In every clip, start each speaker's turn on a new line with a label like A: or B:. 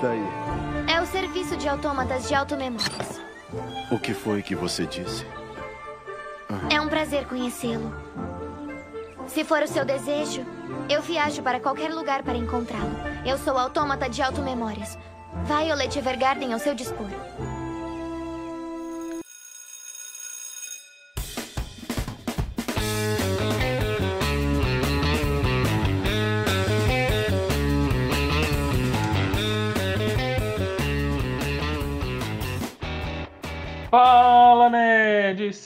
A: está aí?
B: É o serviço de autômatas de automemórias.
A: O que foi que você disse?
B: É um prazer conhecê-lo. Se for o seu desejo, eu viajo para qualquer lugar para encontrá-lo. Eu sou autômata de automemórias. Violet Evergarden ao seu dispor.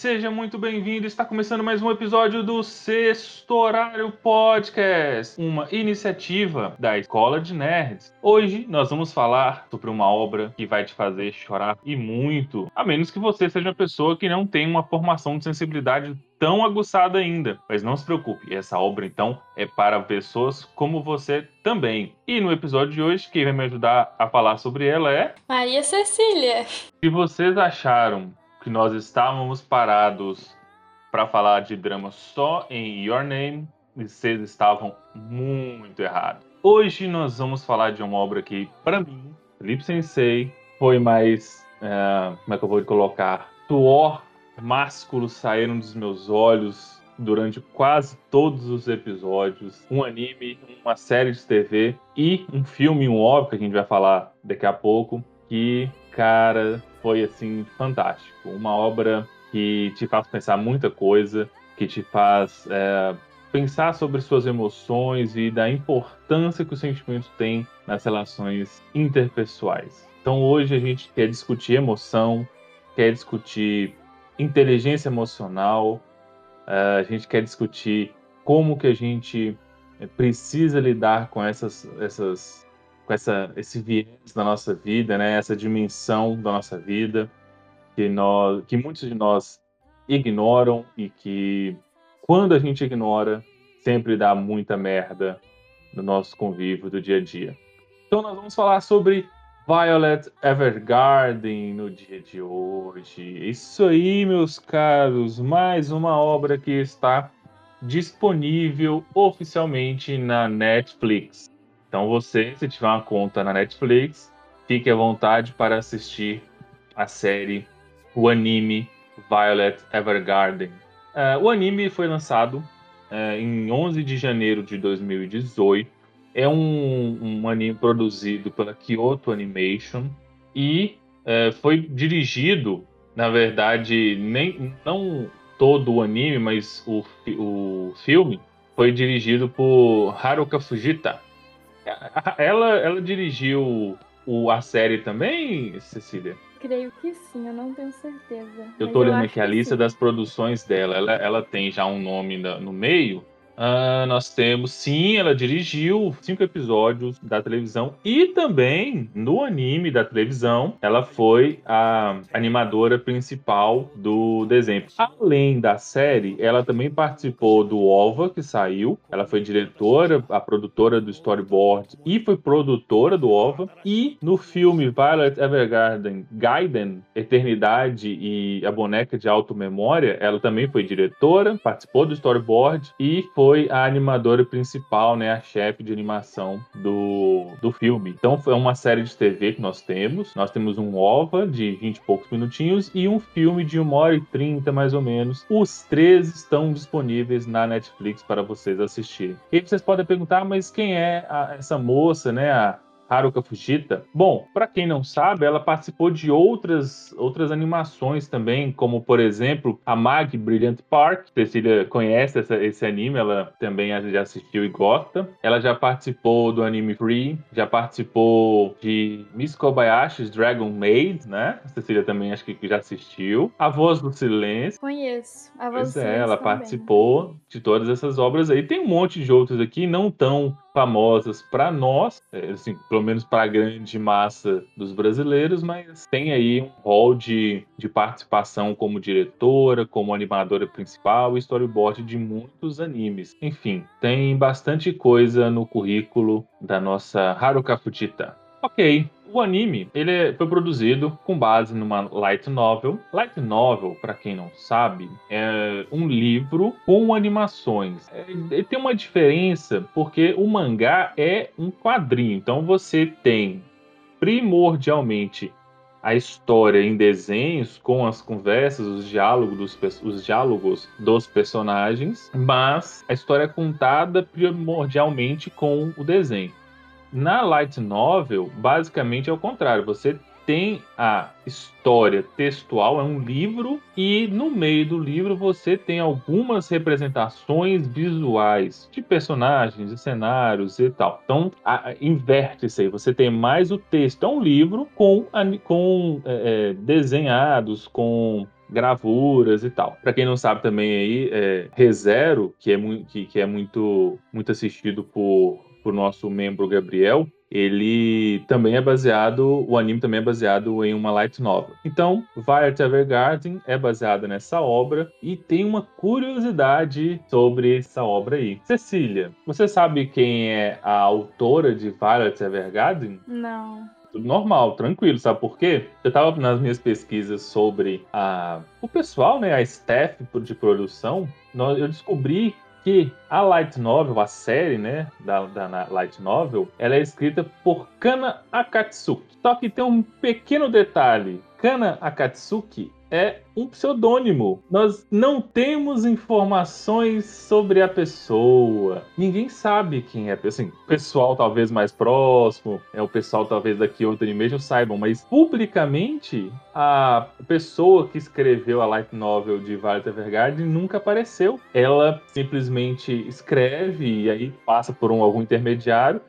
C: Seja muito bem-vindo. Está começando mais um episódio do Sexto Horário Podcast, uma iniciativa da Escola de Nerds. Hoje nós vamos falar sobre uma obra que vai te fazer chorar e muito, a menos que você seja uma pessoa que não tem uma formação de sensibilidade tão aguçada ainda. Mas não se preocupe, essa obra então é para pessoas como você também. E no episódio de hoje, quem vai me ajudar a falar sobre ela é
D: Maria Cecília.
C: se vocês acharam que nós estávamos parados para falar de drama só em Your Name, vocês estavam muito errados. Hoje nós vamos falar de uma obra que, para mim, Felipe Sensei, foi mais. eh, como é que eu vou colocar? Suor másculo saíram dos meus olhos durante quase todos os episódios. Um anime, uma série de TV e um filme, um óbvio que a gente vai falar daqui a pouco. Que, cara, foi assim fantástico. Uma obra que te faz pensar muita coisa, que te faz é, pensar sobre suas emoções e da importância que o sentimento tem nas relações interpessoais. Então hoje a gente quer discutir emoção, quer discutir inteligência emocional, eh, a gente quer discutir como que a gente precisa lidar com essas, essas com essa, esse viés da nossa vida, né? Essa dimensão da nossa vida que nós, que muitos de nós ignoram e que quando a gente ignora sempre dá muita merda no nosso convívio do dia a dia. Então nós vamos falar sobre Violet Evergarden no dia de hoje. Isso aí, meus caros, mais uma obra que está disponível oficialmente na Netflix. Então você, se tiver uma conta na Netflix, fique à vontade para assistir a série, o anime Violet Evergarden. Eh, o anime foi lançado eh, em 11 de janeiro de 2018 é um, um anime produzido pela Kyoto Animation e é, foi dirigido, na verdade, nem não todo o anime, mas o, o filme foi dirigido por Haruka Fujita. Ela, ela dirigiu o, a série também, Cecília?
D: Creio que sim, eu não tenho certeza.
C: Eu tô olhando
D: acho
C: aqui a lista
D: sim.
C: das produções dela. Ela, ela tem já um nome no meio. Ah, nós temos, sim, ela dirigiu cinco episódios da televisão e também no anime da televisão, ela foi a animadora principal do desenho. Além da série, ela também participou do OVA que saiu. Ela foi diretora, a produtora do storyboard e foi produtora do OVA. E no filme Violet Evergarden, Gaiden, Eternidade e a Boneca de Auto-Memória, ela também foi diretora, participou do storyboard e foi a animadora principal, né, a chefe de animação do, do filme. Então foi uma série de TV que nós temos. Nós temos um OVA de 20 e poucos minutinhos e um filme de 1 hora e 30 mais ou menos. Os três estão disponíveis na Netflix para vocês assistirem. E vocês podem perguntar, mas quem é a- essa moça, né, a Haruka Fujita. Bom, para quem não sabe, ela participou de outras, outras animações também, como por exemplo a Mag Brilliant Park. Cecília conhece essa- esse anime, ela também já assistiu e gosta. Ela já participou do anime Free, já participou de Miss Kobayashi's Dragon Maid, né? A Cecília também acho que já assistiu. A Voz do Silêncio.
D: Conheço. A
C: Pois
D: vocês
C: é, ela
D: também.
C: participou de todas essas obras aí. Tem um monte de outras aqui, não tão famosas para nós, é, assim, pelo menos para a grande massa dos brasileiros, mas tem aí um rol de, de participação como diretora, como animadora principal e storyboard de muitos animes. Enfim, tem bastante coisa no currículo da nossa Haruka Fujita. Ok, o anime ele é- foi produzido com base numa light novel. Light novel, para quem não sabe, é um livro com animações. É, tem uma diferença porque o mangá é um quadrinho. Então você tem primordialmente a história em desenhos, com as conversas, os diálogos dos, os diálogos dos personagens, mas a história é contada primordialmente com o desenho. Na light novel, basicamente é o contrário. Você tem a história textual, é um livro, e no meio do livro você tem algumas representações visuais de personagens, de cenários e tal. Então, inverte isso aí. Você tem mais o texto, é um livro com, com é, é, desenhados, com gravuras e tal. Para quem não sabe também aí, é, ReZero, que é, que, que é muito, muito assistido por, por nosso membro Gabriel, ele também é baseado, o anime também é baseado em uma light novel. Então, Violet Evergarden é baseada nessa obra e tem uma curiosidade sobre essa obra aí. Cecília, você sabe quem é a autora de Violet Evergarden?
D: Não
C: tudo normal, tranquilo, sabe por quê? Eu tava nas minhas pesquisas sobre a, o pessoal, né, a staff de produção, eu descobri que a light novel, a série, né, da, da light novel, ela é escrita por Kana Akatsuki. Só que tem um pequeno detalhe. Kana Akatsuki é um pseudônimo. Nós não temos informações sobre a pessoa. Ninguém sabe quem é. Assim, o pessoal talvez mais próximo, é o pessoal talvez daqui outro mesmo saibam, mas publicamente a pessoa que escreveu a light novel de Violet Evergarden nunca apareceu. Ela simplesmente escreve e aí passa por um algum intermediário.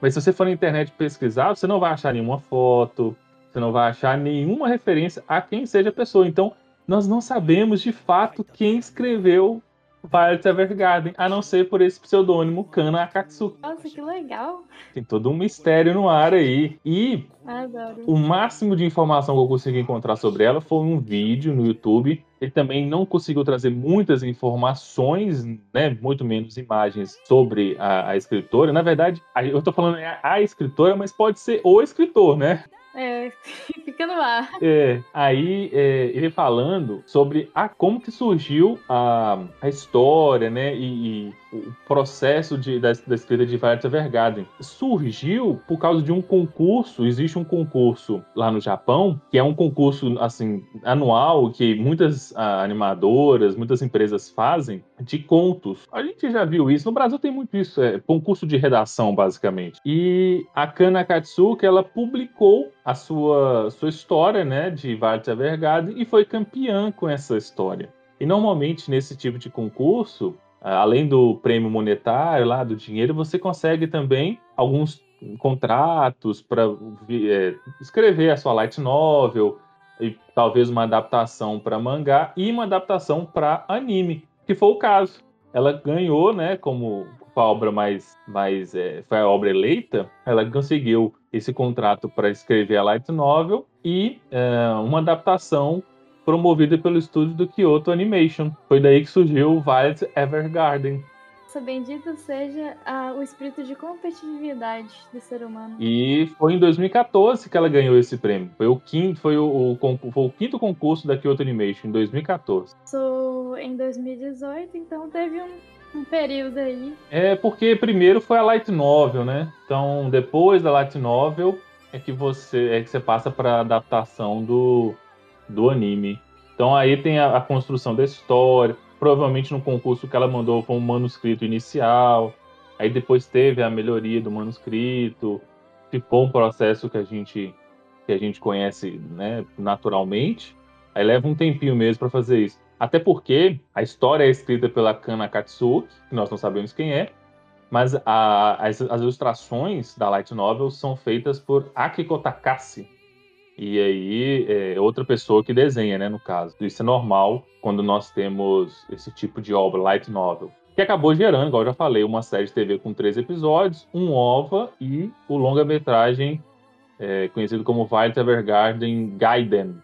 C: Mas se você for na internet pesquisar, você não vai achar nenhuma foto, você não vai achar nenhuma referência a quem seja a pessoa. Então, nós não sabemos de fato quem escreveu Violet Evergarden, a não ser por esse pseudônimo Kana Akatsuki.
D: Nossa, que legal!
C: Tem todo um mistério no ar aí. E
D: Adoro.
C: o máximo de informação que eu consegui encontrar sobre ela foi um vídeo no YouTube. Ele também não conseguiu trazer muitas informações, né, muito menos imagens sobre a, a escritora. Na verdade, eu estou falando a, a escritora, mas pode ser o escritor, né?
D: É, fica no ar.
C: É, aí é, ele falando sobre a, como que surgiu a, a história, né, e, e o processo de, da, da escrita de Violet Evergarden. Surgiu por causa de um concurso, existe um concurso lá no Japão, que é um concurso, assim, anual, que muitas ah, animadoras, muitas empresas fazem, de contos. A gente já viu isso, no Brasil tem muito isso, é concurso de redação, basicamente. E a Kana Katsuki, ela publicou a sua, sua história, né, de Violet Evergarden e foi campeã com essa história. E normalmente nesse tipo de concurso, além do prêmio monetário lá do dinheiro, você consegue também alguns contratos para é, escrever a sua light novel e talvez uma adaptação para mangá e uma adaptação para anime, que foi o caso. Ela ganhou, né, como a obra mais, mais é, foi a obra eleita, ela conseguiu esse contrato para escrever a light novel e é, uma adaptação promovida pelo estúdio do Kyoto Animation. Foi daí que surgiu o Violet Evergarden.
D: Bendito seja a, o espírito de competitividade do ser humano.
C: E foi em 2014 que ela ganhou esse prêmio. Foi o quinto, foi o, o, foi o quinto concurso da Kyoto Animation, em 2014.
D: Sou em 2018, então teve um um período aí.
C: É porque primeiro foi a light novel, né? Então depois da light novel é que você é que você passa para adaptação do, do anime. Então aí tem a, a, construção da história. Provavelmente no concurso que ela mandou foi um manuscrito inicial. Aí depois teve a melhoria do manuscrito. Ficou um processo que a gente que a gente conhece, né, naturalmente. Aí leva um tempinho mesmo para fazer isso. Até porque a história é escrita pela Kana Katsuki, que nós não sabemos quem é, mas a, as, as, ilustrações da Light Novel são feitas por Akiko Takase. E aí é outra pessoa que desenha, né, no caso. Isso é normal quando nós temos esse tipo de obra, Light Novel. Que acabou gerando, igual eu já falei, uma série de TV com três episódios, um OVA e o longa-metragem é, conhecido como Violet Evergarden Gaiden,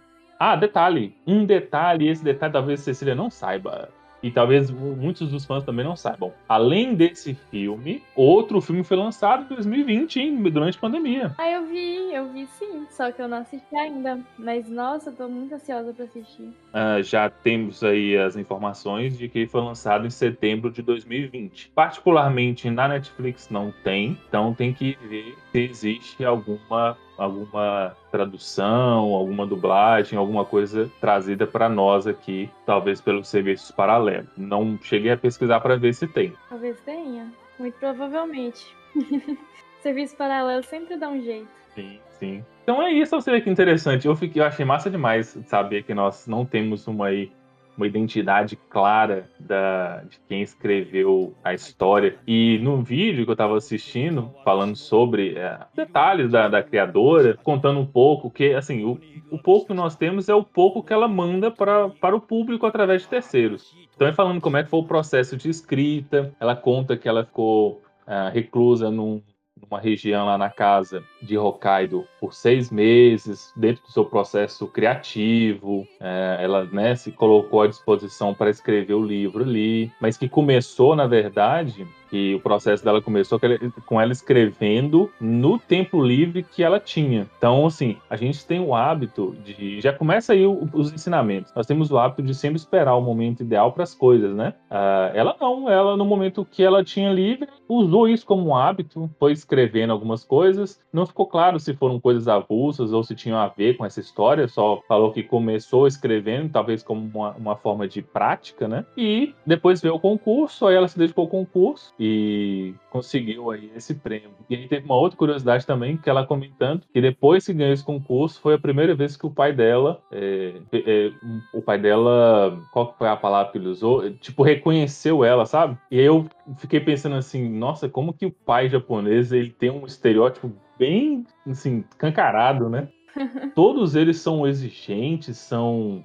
C: ah, detalhe. Um detalhe, esse detalhe talvez Cecília não saiba. E talvez muitos dos fãs também não saibam. Além desse filme, outro filme foi lançado em 2020, hein, durante a pandemia.
D: Ah, eu vi, eu vi sim, só que eu não assisti ainda. Mas nossa, eu tô muito ansiosa para assistir.
C: Uh, já temos aí as informações de que foi lançado em setembro de 2020. Particularmente na Netflix não tem, então tem que ver se existe alguma alguma tradução, alguma dublagem, alguma coisa trazida para nós aqui, talvez pelos serviços paralelos. Não cheguei a pesquisar para ver se tem.
D: Talvez tenha, muito provavelmente. Serviço paralelo sempre dá um jeito.
C: Sim, sim. Então é isso, você vê que interessante. Eu, fiquei, eu achei massa demais saber que nós não temos uma aí uma identidade clara da, de quem escreveu a história. E no vídeo que eu estava assistindo, falando sobre é, detalhes da, da, criadora, contando um pouco que, assim, o, o pouco que nós temos é o pouco que ela manda pra, para o público através de terceiros. Então, é falando como é que foi o processo de escrita, ela conta que ela ficou uh, reclusa num, numa região lá na casa de Hokkaido por seis meses, dentro do seu processo criativo. É, ela né, se colocou à disposição para escrever o livro ali, mas que começou, na verdade, que o processo dela começou com ela escrevendo no tempo livre que ela tinha. Então, assim, a gente tem o hábito de. Já começa aí os ensinamentos. Nós temos o hábito de sempre esperar o momento ideal para as coisas, né? Uh, ela não, ela no momento que ela tinha livre, usou isso como um hábito, foi escrevendo algumas coisas. Não ficou claro se foram coisas avulsas ou se tinham a ver com essa história, só falou que começou escrevendo, talvez como uma, uma forma de prática, né? E depois veio o concurso, aí ela se dedicou ao concurso e conseguiu aí esse prêmio. E aí teve uma outra curiosidade também, que ela comentando que depois que ganhou esse concurso, foi a primeira vez que o pai dela, é, é, o pai dela, qual foi a palavra que ele usou? Tipo, reconheceu ela, sabe? E aí eu fiquei pensando assim, nossa, como que o pai japonês, ele tem um estereótipo bem, assim, cancarado, né? Todos eles são exigentes, são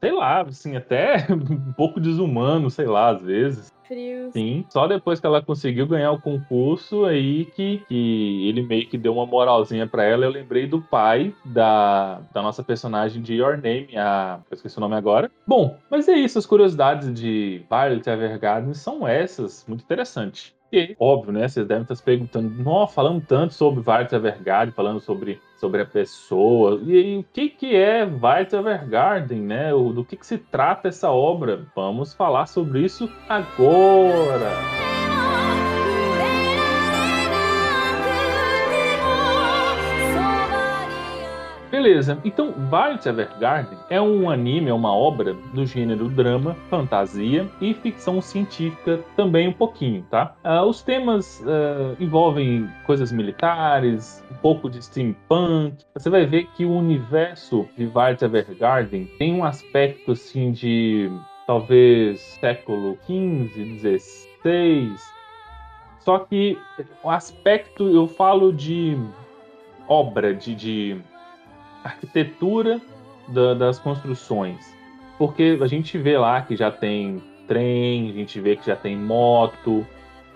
C: sei lá, assim, até um pouco desumano, sei lá, às vezes. Sim, só depois que ela conseguiu ganhar o concurso, aí que, que ele meio que deu uma moralzinha para ela. Eu lembrei do pai da, da nossa personagem de Your Name, a. Eu esqueci o nome agora. Bom, mas é isso, as curiosidades de Violet Evergarden são essas, muito interessante. E, óbvio, né? Vocês devem estar se perguntando, nossa, falando tanto sobre Violet Evergarden, falando sobre, sobre a pessoa. E, e o que, que é Violet Evergarden, né? O, do que, que se trata essa obra? Vamos falar sobre isso agora! Beleza, então Violet Evergarden é um anime, é uma obra do gênero drama, fantasia e ficção científica também um pouquinho, tá? Uh, os temas uh, envolvem coisas militares, um pouco de steampunk. Você vai ver que o universo de Violet Evergarden tem um aspecto assim de talvez século XV, XVI. Só que o aspecto, eu falo de obra, de, de arquitetura da, das construções. Porque a gente vê lá que já tem trem, a gente vê que já tem moto,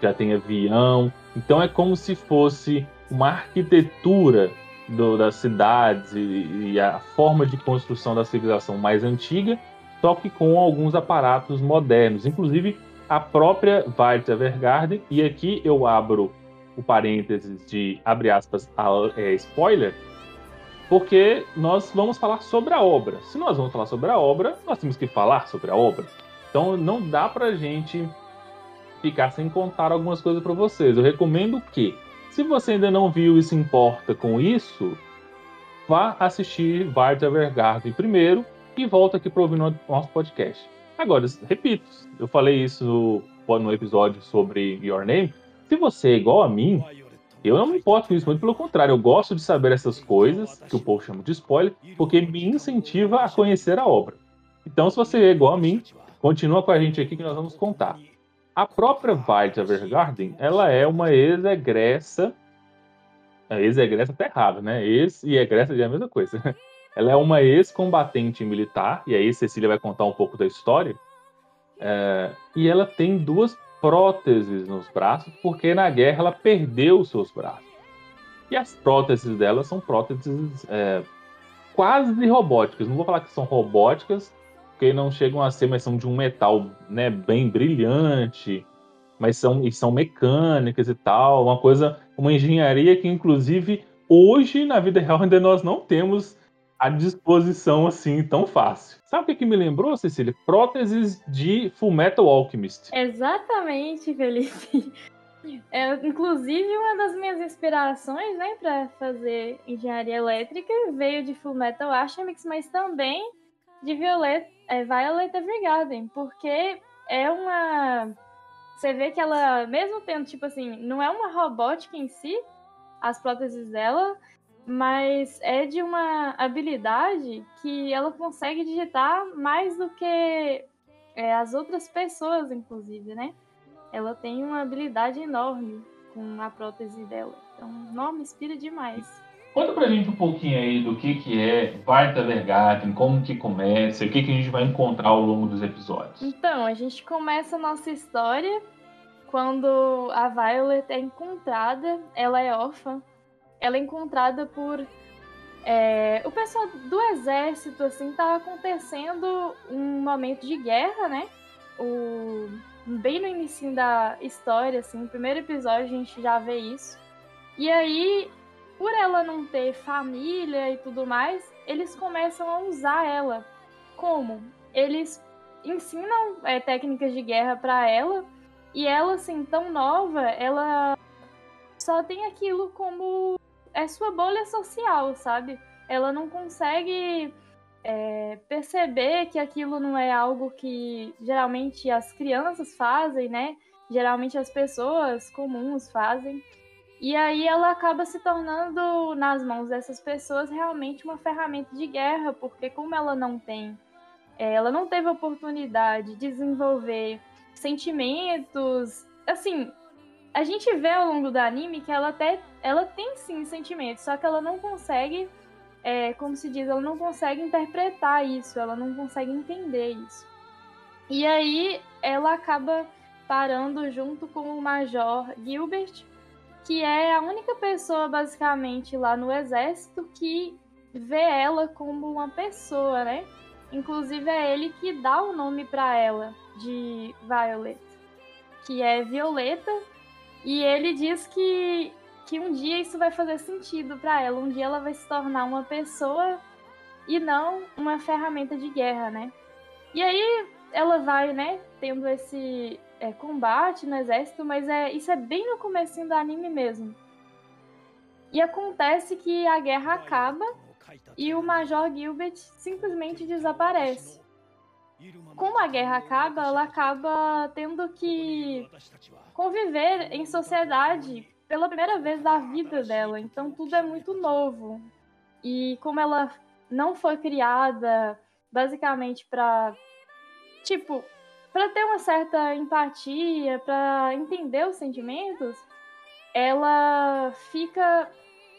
C: já tem avião. Então é como se fosse uma arquitetura do, das cidades e, e, a forma de construção da civilização mais antiga, só que com alguns aparatos modernos, inclusive a própria Violet Evergarden. E aqui eu abro o parênteses de abre aspas é, spoiler, porque nós vamos falar sobre a obra. Se nós vamos falar sobre a obra, nós temos que falar sobre a obra. Então não dá pra gente ficar sem contar algumas coisas para vocês. Eu recomendo que, se você ainda não viu e se importa com isso, vá assistir Violet Evergarden primeiro e volta aqui para ouvir no nosso podcast. Agora, repito, eu falei isso no, no episódio sobre Your Name. Se você é igual a mim, eu não me importo com isso, muito pelo contrário, eu gosto de saber essas coisas, que o povo chama de spoiler, porque me incentiva a conhecer a obra. Então, se você é igual a mim, continua com a gente aqui que nós vamos contar. A própria Violet Evergarden, ela é uma ex-egressa. Ex-egressa tá errado, né? Ex e egressa é a mesma coisa. Ela é uma ex-combatente militar, e aí Cecília vai contar um pouco da história. É, e ela tem duas próteses nos braços, porque na guerra ela perdeu os seus braços. E as próteses dela são próteses é, quase robóticas. Não vou falar que são robóticas, porque não chegam a ser, mas são de um metal né, bem brilhante, mas são, e são mecânicas e tal. Uma coisa, uma engenharia que, inclusive, hoje na vida real ainda nós não temos à disposição assim tão fácil. Sabe o que, que me lembrou, Cecília? Próteses de Fullmetal Alchemist.
D: Exatamente, Felipe. É, inclusive, uma das minhas inspirações, né, para fazer engenharia elétrica veio de Full Metal Alchemist, mas também de Violet, é, Violet Evergarden, porque é uma. Você vê que ela, mesmo tendo, tipo assim, não é uma robótica em si, as próteses dela, mas é de uma habilidade que ela consegue digitar mais do que é, as outras pessoas, inclusive, né? Ela tem uma habilidade enorme com a prótese dela. Então, não me inspira demais.
C: Conta pra gente um pouquinho aí do que, que é Vartavergarten, como que começa, o que, que a gente vai encontrar ao longo dos episódios.
D: Então, a gente começa a nossa história quando a Violet é encontrada, ela é órfã, ela é encontrada por é, o pessoal do exército, assim, tá acontecendo um momento de guerra, né? O, bem no início da história, assim, no primeiro episódio a gente já vê isso. E aí por ela não ter família e tudo mais, eles começam a usar ela. Como? Eles ensinam é, técnicas de guerra para ela e ela, assim, tão nova, ela só tem aquilo como é sua bolha social, sabe? Ela não consegue é, perceber que aquilo não é algo que geralmente as crianças fazem, né? Geralmente as pessoas comuns fazem. E aí ela acaba se tornando, nas mãos dessas pessoas, realmente uma ferramenta de guerra, porque como ela não tem, é, ela não teve oportunidade de desenvolver sentimentos, assim, a gente vê ao longo do anime que ela até, ela tem sim sentimentos, só que ela não consegue, é, como se diz, ela não consegue interpretar isso, ela não consegue entender isso. E aí ela acaba parando junto com o Major Gilbert, que é a única pessoa, basicamente, lá no exército que vê ela como uma pessoa, né? Inclusive é ele que dá o nome para ela de Violet, que é Violeta, e ele diz que que um dia isso vai fazer sentido para ela, um dia ela vai se tornar uma pessoa e não uma ferramenta de guerra, né? E aí ela vai, né, tendo esse é, combate no exército, mas é, isso é bem no começo do anime mesmo. E acontece que a guerra acaba e o Major Gilbert simplesmente desaparece. Como a guerra acaba, ela acaba tendo que conviver em sociedade pela primeira vez da vida dela, então tudo é muito novo. E como ela não foi criada basicamente para tipo para ter uma certa empatia, para entender os sentimentos, ela fica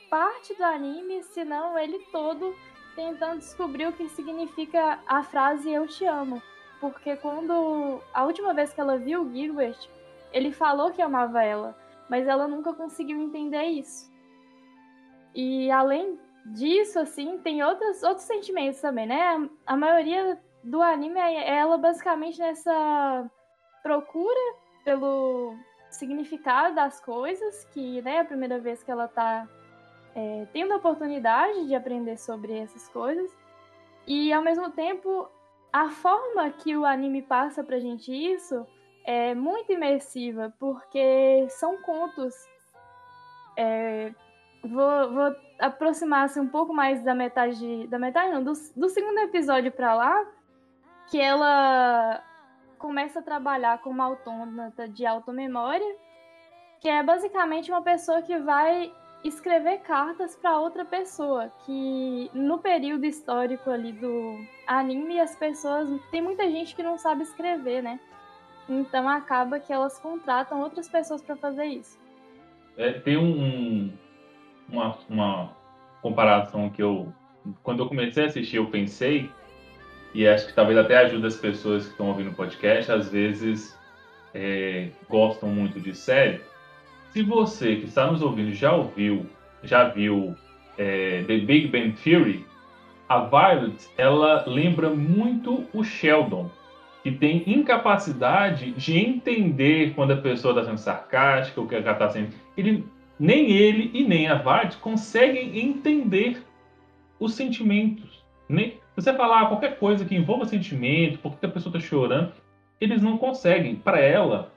D: parte do anime, se não ele todo, tentando descobrir o que significa a frase eu te amo. Porque quando a última vez que ela viu o Gilbert, ele falou que amava ela, mas ela nunca conseguiu entender isso. E além disso, assim, tem outros, outros sentimentos também, né? A maioria do anime é ela basicamente nessa procura pelo significado das coisas, que né, é a primeira vez que ela está é, tendo a oportunidade de aprender sobre essas coisas. E ao mesmo tempo, a forma que o anime passa pra gente isso é muito imersiva, porque são contos. É, vou, vou aproximar-se um pouco mais da metade. Da metade, não, do, do segundo episódio para lá, que ela começa a trabalhar como autômata de automemória, que é basicamente uma pessoa que vai escrever cartas para outra pessoa, que no período histórico ali do anime as pessoas tem muita gente que não sabe escrever, né? Então acaba que elas contratam outras pessoas para fazer isso.
C: É, tem um, uma, uma comparação que eu quando eu comecei a assistir eu pensei e acho que talvez até ajude as pessoas que estão ouvindo o podcast, às vezes é, gostam muito de série. Se você que está nos ouvindo já ouviu, já viu é, The Big Bang Theory, a Violet ela lembra muito o Sheldon, que tem incapacidade de entender quando a pessoa está sendo sarcástica, o que ela está sendo. Ele, nem ele e nem a Violet conseguem entender os sentimentos. Nem, você falar qualquer coisa que envolva sentimento, por que a pessoa está chorando, eles não conseguem. Para ela,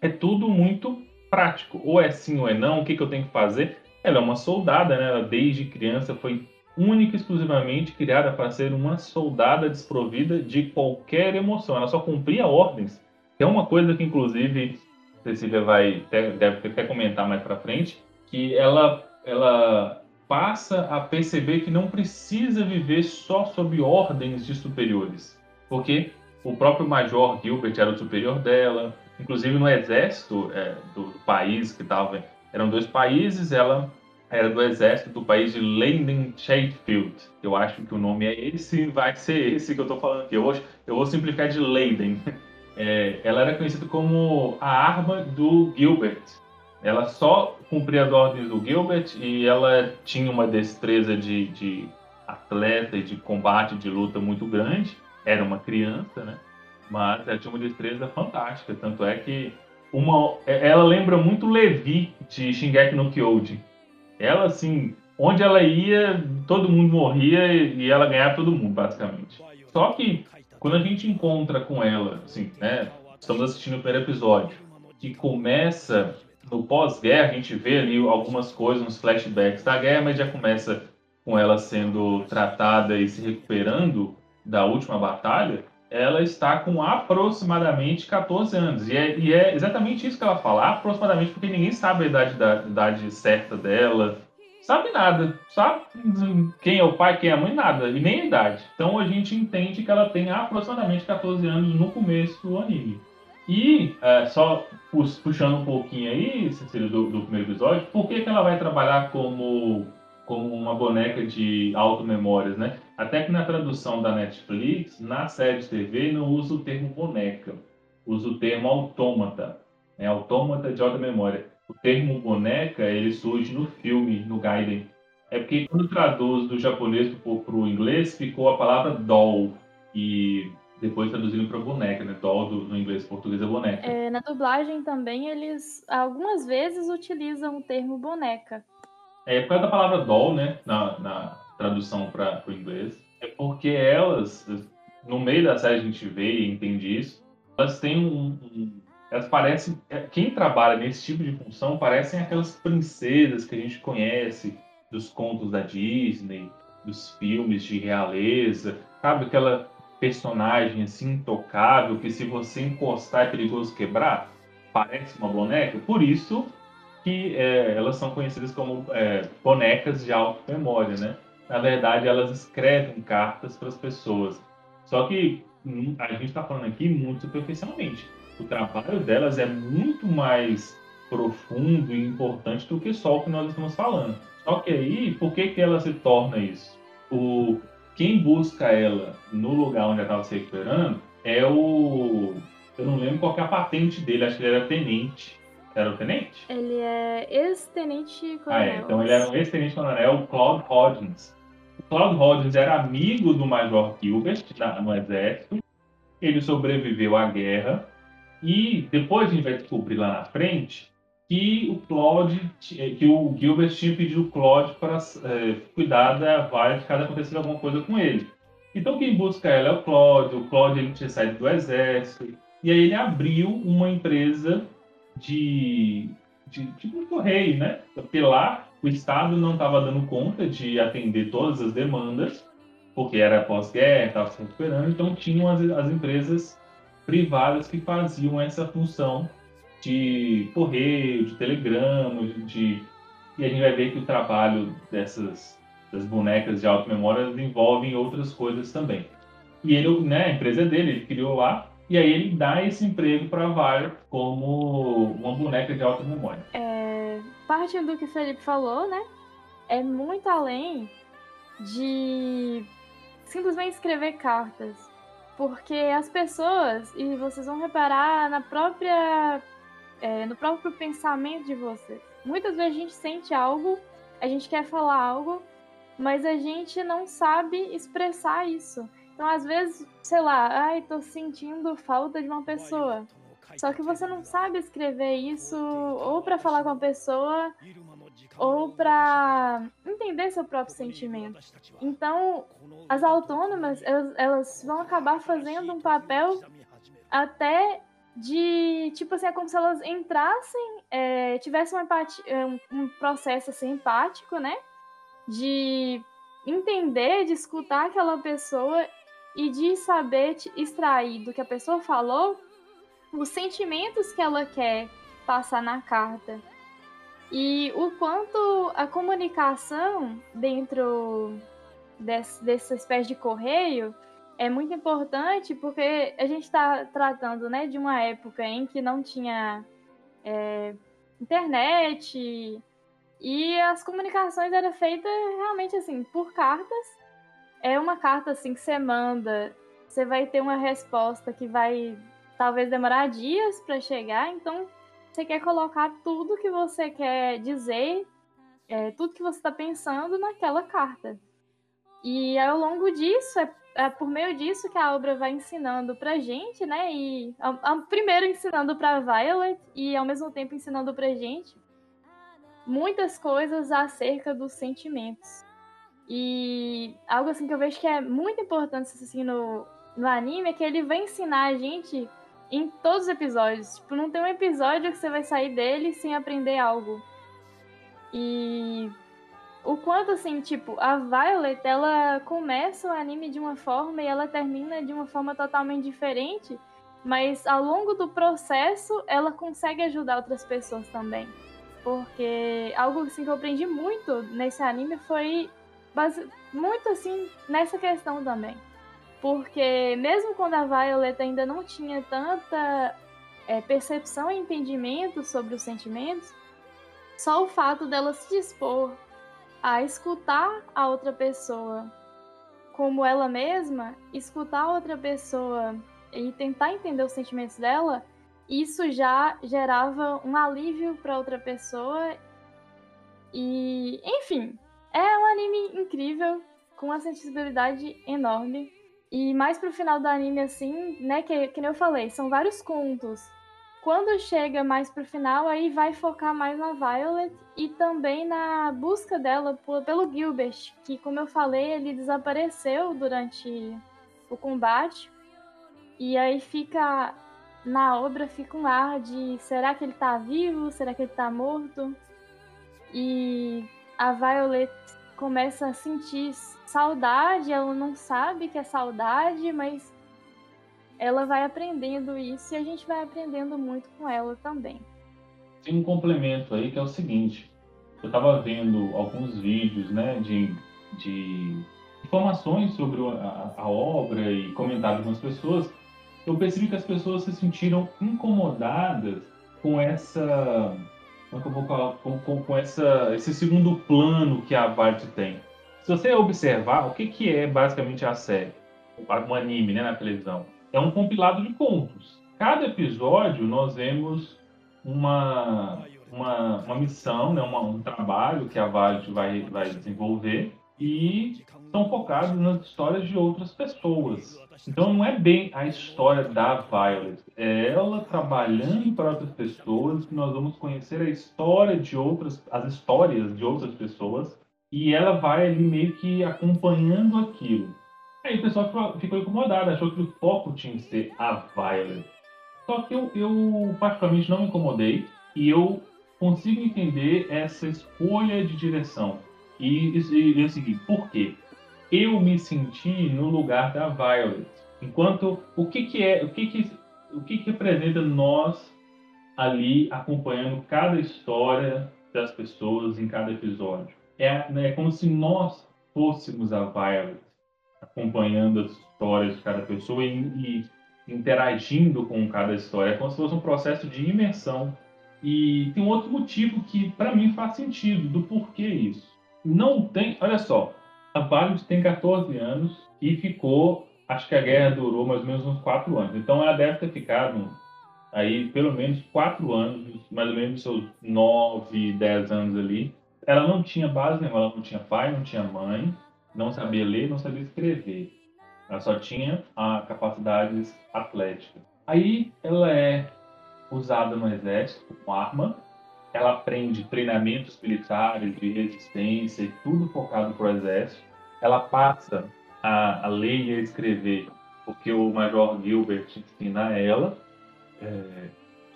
C: é tudo muito prático. Ou é sim ou é não, o que, que eu tenho que fazer? Ela é uma soldada, né? Ela desde criança foi única e exclusivamente criada para ser uma soldada desprovida de qualquer emoção. Ela só cumpria ordens. Que é uma coisa que, inclusive, Cecília vai deve até comentar mais para frente, que ela ela passa a perceber que não precisa viver só sob ordens de superiores, porque o próprio Major Gilbert era o superior dela, inclusive no exército é, do país que estava eram dois países, ela era do exército do país de Leyden Sheffield. Eu acho que o nome é esse, vai ser esse que eu estou falando aqui. Eu vou, eu vou simplificar de Leyden. É, ela era conhecida como a arma do Gilbert. Ela só cumpria as ordens do Gilbert e ela tinha uma destreza de, de atleta e de combate, de luta muito grande. Era uma criança, né? Mas ela tinha uma destreza fantástica. Tanto é que uma, ela lembra muito Levi de Shingeki no Kyojin ela, assim, onde ela ia, todo mundo morria e ela ganhava todo mundo, basicamente. Só que, quando a gente encontra com ela, assim, né? Estamos assistindo o primeiro episódio, que começa no pós-guerra, a gente vê ali algumas coisas, uns flashbacks da guerra, mas já começa com ela sendo tratada e se recuperando da última batalha, ela está com aproximadamente 14 anos. E é, e é, exatamente isso que ela fala, aproximadamente, porque ninguém sabe a idade, da, idade certa dela, sabe nada, sabe quem é o pai, quem é a mãe, nada, e nem a idade. Então a gente entende que ela tem aproximadamente 14 anos no começo do anime. E, é, só puxando um pouquinho aí, Cecília, do, do primeiro episódio, por que, que ela vai trabalhar como como uma boneca de auto-memórias, né? Até que na tradução da Netflix, na série de TV, não usa o termo boneca, usa o termo autômata, né? autômata de auto-memória. O termo boneca, ele surge no filme, no Gaiden. É porque quando traduz do japonês para o inglês, ficou a palavra doll, e depois traduziram para boneca, né? Doll do, inglês, português é boneca.
D: É, na dublagem também, eles algumas vezes utilizam o termo boneca.
C: É por causa da palavra doll, né? Na, na tradução para o inglês. É porque elas, no meio da série a gente vê e entende isso, elas têm um, um elas parecem. É, quem trabalha nesse tipo de função parecem aquelas princesas que a gente conhece dos contos da Disney, dos filmes de realeza, sabe? Aquela personagem assim intocável que se você encostar é perigoso quebrar. Parece uma boneca. Por isso que é, elas são conhecidas como é, bonecas de alta memória, né? Na verdade, elas escrevem cartas para as pessoas. Só que hum, a gente está falando aqui muito superficialmente. O trabalho delas é muito mais profundo e importante do que só o que nós estamos falando. Só que aí, por que, que ela se torna isso? O, quem busca ela no lugar onde ela estava se recuperando é o. Eu não lembro qual é a patente dele, acho que ele era tenente era o tenente?
D: Ele é ex-tenente coronel.
C: Ah, é. Então ele era um ex-tenente coronel, o Claude Hodgins. O Claude Hodgins era amigo do Major Gilbert no exército. Ele sobreviveu à guerra. E depois a gente vai descobrir lá na frente que o Claude, que o Gilbert tinha pedido o Claude para é, cuidar da Violet caso acontecesse alguma coisa com ele. Então quem busca ela é o Claude. O Claude ele tinha saído do exército. E aí ele abriu uma empresa de, de, de correio, né? Lá o Estado não estava dando conta de atender todas as demandas, porque era pós-guerra, estava se recuperando, então tinham as, as empresas privadas que faziam essa função de correio, de telegrama, de, e a gente vai ver que o trabalho dessas das bonecas de alta memória envolve outras coisas também. E ele, né, a empresa dele, ele criou lá e aí ele dá esse emprego para Violet como uma boneca de alta memória.
D: É, parte do que o Felipe falou, né? É muito além de simplesmente escrever cartas. Porque as pessoas, e vocês vão reparar na própria. É, no próprio pensamento de vocês. Muitas vezes a gente sente algo, a gente quer falar algo, mas a gente não sabe expressar isso. Então, às vezes, sei lá, ai, tô sentindo falta de uma pessoa. Só que você não sabe escrever isso ou para falar com a pessoa ou para entender seu próprio sentimento. Então, as autônomas, elas, elas vão acabar fazendo um papel até de tipo assim, é como se elas entrassem, é, tivessem um, é, um, um processo assim, empático, né? De entender, de escutar aquela pessoa e de saber extrair do que a pessoa falou os sentimentos que ela quer passar na carta. E o quanto a comunicação dentro desse, dessa espécie de correio é muito importante porque a gente está tratando né, de uma época em que não tinha é, internet e as comunicações eram feitas realmente assim por cartas. É uma carta assim que você manda, você vai ter uma resposta que vai talvez demorar dias para chegar, então você quer colocar tudo que você quer dizer, é, tudo que você está pensando naquela carta. E ao longo disso, é, é, por meio disso que a obra vai ensinando pra gente, né? E a, primeiro ensinando pra Violet e ao mesmo tempo ensinando pra gente muitas coisas acerca dos sentimentos. E algo assim que eu vejo que é muito importante assim, no, no anime é que ele vai ensinar a gente em todos os episódios. Tipo, não tem um episódio que você vai sair dele sem aprender algo. E o quanto assim, tipo, a Violet, ela começa o anime de uma forma e ela termina de uma forma totalmente diferente, mas ao longo do processo ela consegue ajudar outras pessoas também. Porque algo assim que eu aprendi muito nesse anime foi base... muito assim nessa questão também. Porque mesmo quando a Violet ainda não tinha tanta é, percepção e entendimento sobre os sentimentos, só o fato dela se dispor a escutar a outra pessoa como ela mesma, escutar a outra pessoa e tentar entender os sentimentos dela, isso já gerava um alívio para outra pessoa. E, enfim, é um anime incrível, com uma sensibilidade enorme. E mais pro final do anime, assim, né, que, que nem eu falei, são vários contos quando chega mais pro final, aí vai focar mais na Violet e também na busca dela pelo Gilbert, que como eu falei, ele desapareceu durante o combate. E aí fica na obra fica um ar de será que ele tá vivo? Será que ele tá morto? E a Violet começa a sentir saudade, ela não sabe que é saudade, mas ela vai aprendendo isso e a gente vai aprendendo muito com ela também.
C: Tem um complemento aí que é o seguinte: eu estava vendo alguns vídeos né, de, de informações sobre a, a, obra e comentários de algumas pessoas. Eu percebi que as pessoas se sentiram incomodadas com essa como eu vou falar, com, com, com essa, esse segundo plano que a Bart tem. Se você observar, o que, que é basicamente a série, um anime né, na televisão? é um compilado de contos. Cada episódio nós vemos uma, uma, uma missão, né, uma, um trabalho que a Violet vai, vai desenvolver e são focados nas histórias de outras pessoas. Então não é bem a história da Violet, é ela trabalhando para outras pessoas que nós vamos conhecer a história de outras, as histórias de outras pessoas e ela vai ali meio que acompanhando aquilo. Aí o pessoal ficou incomodado, achou que o foco tinha que ser a Violet. Só que eu, eu particularmente não me incomodei e eu consigo entender essa escolha de direção. E, e, e o seguinte, por quê? Eu me senti no lugar da Violet. Enquanto o que, que é, o que, que, o que, que representa nós ali acompanhando cada história das pessoas em cada episódio? É, é como se nós fôssemos a Violet acompanhando as histórias de cada pessoa e, e interagindo com cada história. É como se fosse um processo de imersão. E tem um outro motivo que, para mim, faz sentido do porquê isso. Não tem. Olha só, Valid tem 14 anos e ficou. Acho que a guerra durou mais ou menos uns 4 anos. Então ela deve ter ficado aí pelo menos 4 anos, mais ou menos seus 9, 10 anos ali. Ela não tinha base nenhuma, ela não tinha pai, não tinha mãe não sabia ler, não sabia escrever. Ela só tinha a capacidades atléticas. Aí ela é usada no exército como arma. Ela aprende treinamentos militares de resistência e tudo focado para o exército. Ela passa a, a ler e a escrever porque o Major Gilbert ensina a ela. É,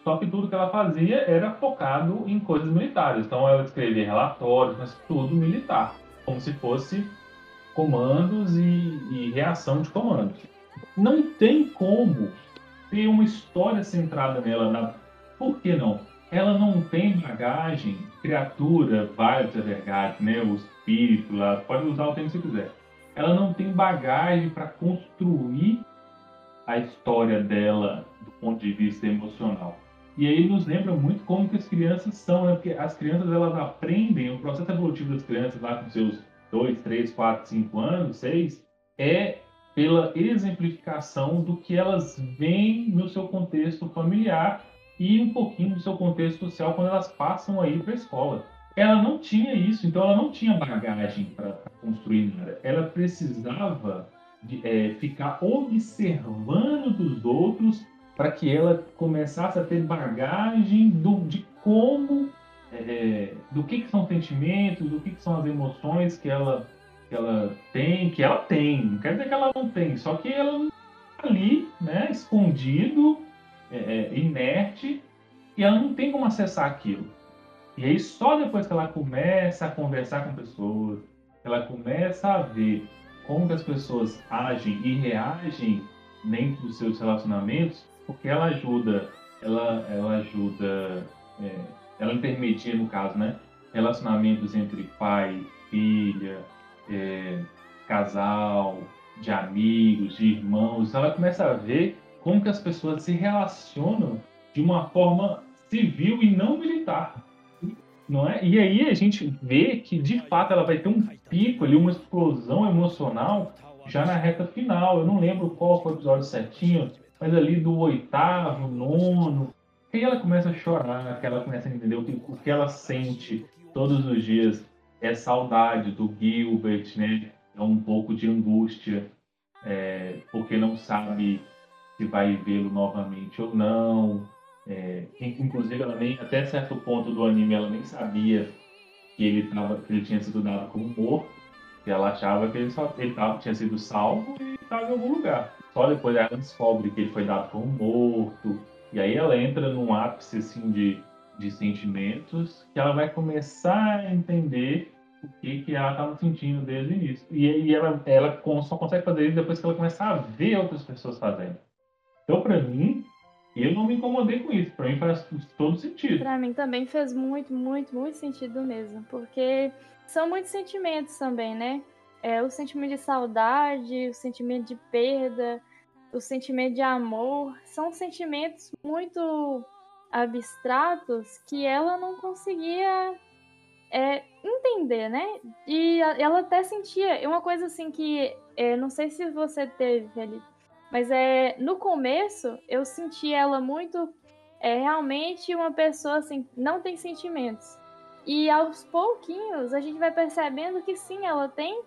C: Só que tudo que ela fazia era focado em coisas militares. Então ela escrevia relatórios, mas tudo militar, como se fosse comandos e, e reação de comandos. Não tem como ter uma história centrada nela. Na... Por que não? Ela não tem bagagem, criatura, Weiterwergat, né, o espírito lá, pode usar o termo que você quiser. Ela não tem bagagem para construir a história dela do ponto de vista emocional. E aí nos lembra muito como que as crianças são, né? Porque as crianças elas aprendem, o processo evolutivo das crianças lá com seus 2, 3, 4, 5 anos, 6, é pela exemplificação do que elas veem no seu contexto familiar e um pouquinho do seu contexto social quando elas passam aí para a escola. Ela não tinha isso, então ela não tinha bagagem para construir nada. Ela precisava de, é, ficar observando dos outros para que ela começasse a ter bagagem do, de como, é, do que, que são sentimentos, do que, que são as emoções que ela, que ela tem, que ela tem. Não quer dizer que ela não tem, só que ela tá ali, né, escondido, é, é, inerte, e ela não tem como acessar aquilo. E aí só depois que ela começa a conversar com pessoas, ela começa a ver como que as pessoas agem e reagem dentro dos seus relacionamentos, porque ela ajuda, ela, ela ajuda, é, ela intermedia no caso, né? Relacionamentos entre pai, filha, é, casal, de amigos, de irmãos. Ela começa a ver como que as pessoas se relacionam de uma forma civil e não militar. Não é? E aí a gente vê que de fato ela vai ter um pico ali, uma explosão emocional já na reta final. Eu não lembro qual foi o episódio certinho, mas ali do oitavo, nono, que ela começa a chorar, que ela começa a entender o que, o que ela sente todos os dias é saudade do Gilbert, né? É um pouco de angústia, é, porque não sabe se vai vê-lo novamente ou não. É, inclusive, ela nem, até certo ponto do anime, ela nem sabia que ele, tava, que ele tinha sido dado como morto. E ela achava que ele, só, ele tava, tinha sido salvo e estava em algum lugar. Só depois ela descobre que ele foi dado como morto. E aí ela entra num ápice assim, de, de sentimentos que ela vai começar a entender o que, que ela estava sentindo desde o início. E, e ela, ela só consegue fazer isso depois que ela começar a ver outras pessoas fazendo. Então, para mim, eu não me incomodei com isso. Para mim faz todo sentido.
D: Para mim também fez muito, muito, muito sentido mesmo. Porque são muitos sentimentos também, né? É, o sentimento de saudade, o sentimento de perda, o sentimento de amor. São sentimentos muito abstratos que ela não conseguia é, entender, né? E ela até sentia uma coisa assim que é, não sei se você teve ali mas é no começo eu senti ela muito é realmente uma pessoa assim, não tem sentimentos. E aos pouquinhos a gente vai percebendo que sim, ela tem,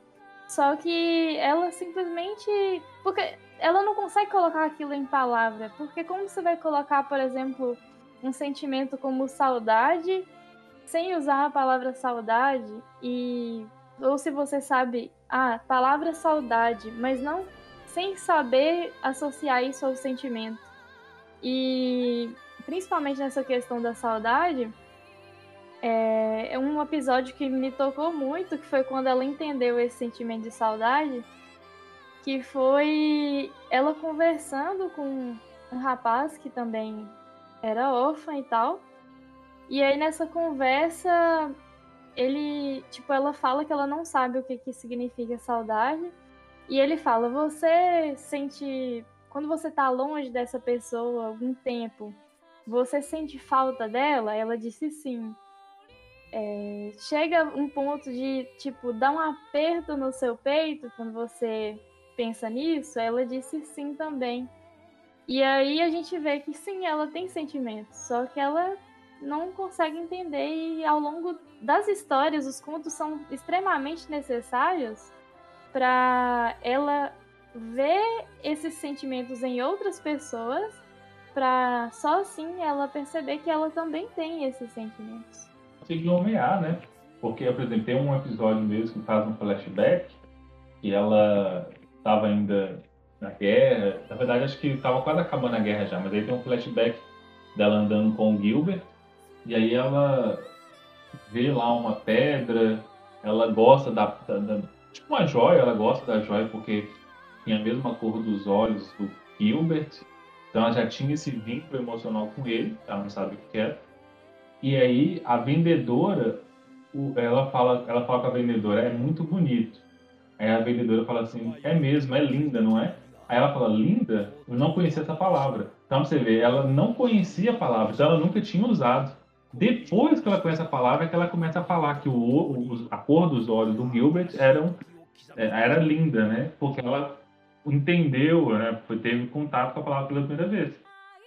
D: só que ela simplesmente porque ela não consegue colocar aquilo em palavra, porque como você vai colocar, por exemplo, um sentimento como saudade sem usar a palavra saudade e ou se você sabe, ah, palavra saudade, mas não sem saber associar isso ao sentimento. E principalmente nessa questão da saudade, é, é um episódio que me tocou muito, que foi quando ela entendeu esse sentimento de saudade, que foi ela conversando com um rapaz que também era órfã e tal. E aí nessa conversa, ele, tipo, ela fala que ela não sabe o que, que significa saudade. E ele fala: Você sente. Quando você tá longe dessa pessoa algum tempo, você sente falta dela? Ela disse sim. É, chega um ponto de, tipo, dar um aperto no seu peito quando você pensa nisso? Ela disse sim também. E aí a gente vê que sim, ela tem sentimentos, só que ela não consegue entender e ao longo das histórias os contos são extremamente necessários para ela ver esses sentimentos em outras pessoas, para só assim ela perceber que ela também tem esses sentimentos.
C: Que nomear, né? Porque, por exemplo, tem um episódio mesmo que faz um flashback que ela estava ainda na guerra. Na verdade, acho que estava quase acabando a guerra já, mas aí tem um flashback dela andando com o Gilbert. E aí ela vê lá uma pedra, ela gosta da, da tipo uma joia, ela gosta da joia porque tinha a mesma cor dos olhos do Gilbert. Então ela já tinha esse vínculo emocional com ele, ela não sabe o que era. E aí a vendedora, ela fala, ela fala com a vendedora, é muito bonito. Aí a vendedora fala assim, é mesmo, é linda, não é? Aí ela fala, linda? Eu não conhecia essa palavra. Então você vê, ela não conhecia a palavra, então ela nunca tinha usado. Depois que ela conhece a palavra, é que ela começa a falar que o, o a cor dos olhos do Gilbert eram, é, era linda, né? Porque ela entendeu, né? teve contato com a palavra pela primeira vez.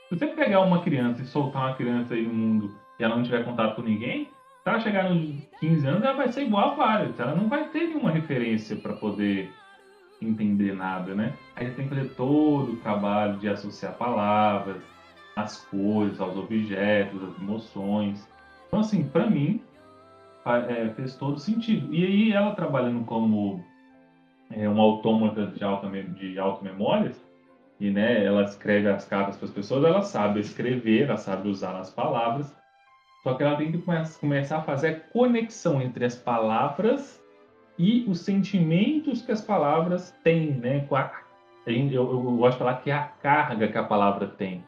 C: Se você pegar uma criança e soltar uma criança aí no mundo e ela não tiver contato com ninguém, se ela chegar nos 15 anos, ela vai ser igual a vários. Ela não vai ter nenhuma referência para poder entender nada, né? Aí você tem que fazer todo o trabalho de associar palavras, as coisas, aos objetos, às emoções. Então, assim, para mim, é, fez todo sentido. E aí, ela trabalhando como é, um autômata de, alta, de auto-memórias, e né, ela escreve as cartas para as pessoas, ela sabe escrever, ela sabe usar as palavras, só que ela tem que começar a fazer a conexão entre as palavras e os sentimentos que as palavras têm, né? Eu, eu, gosto de falar que é a carga que a palavra tem.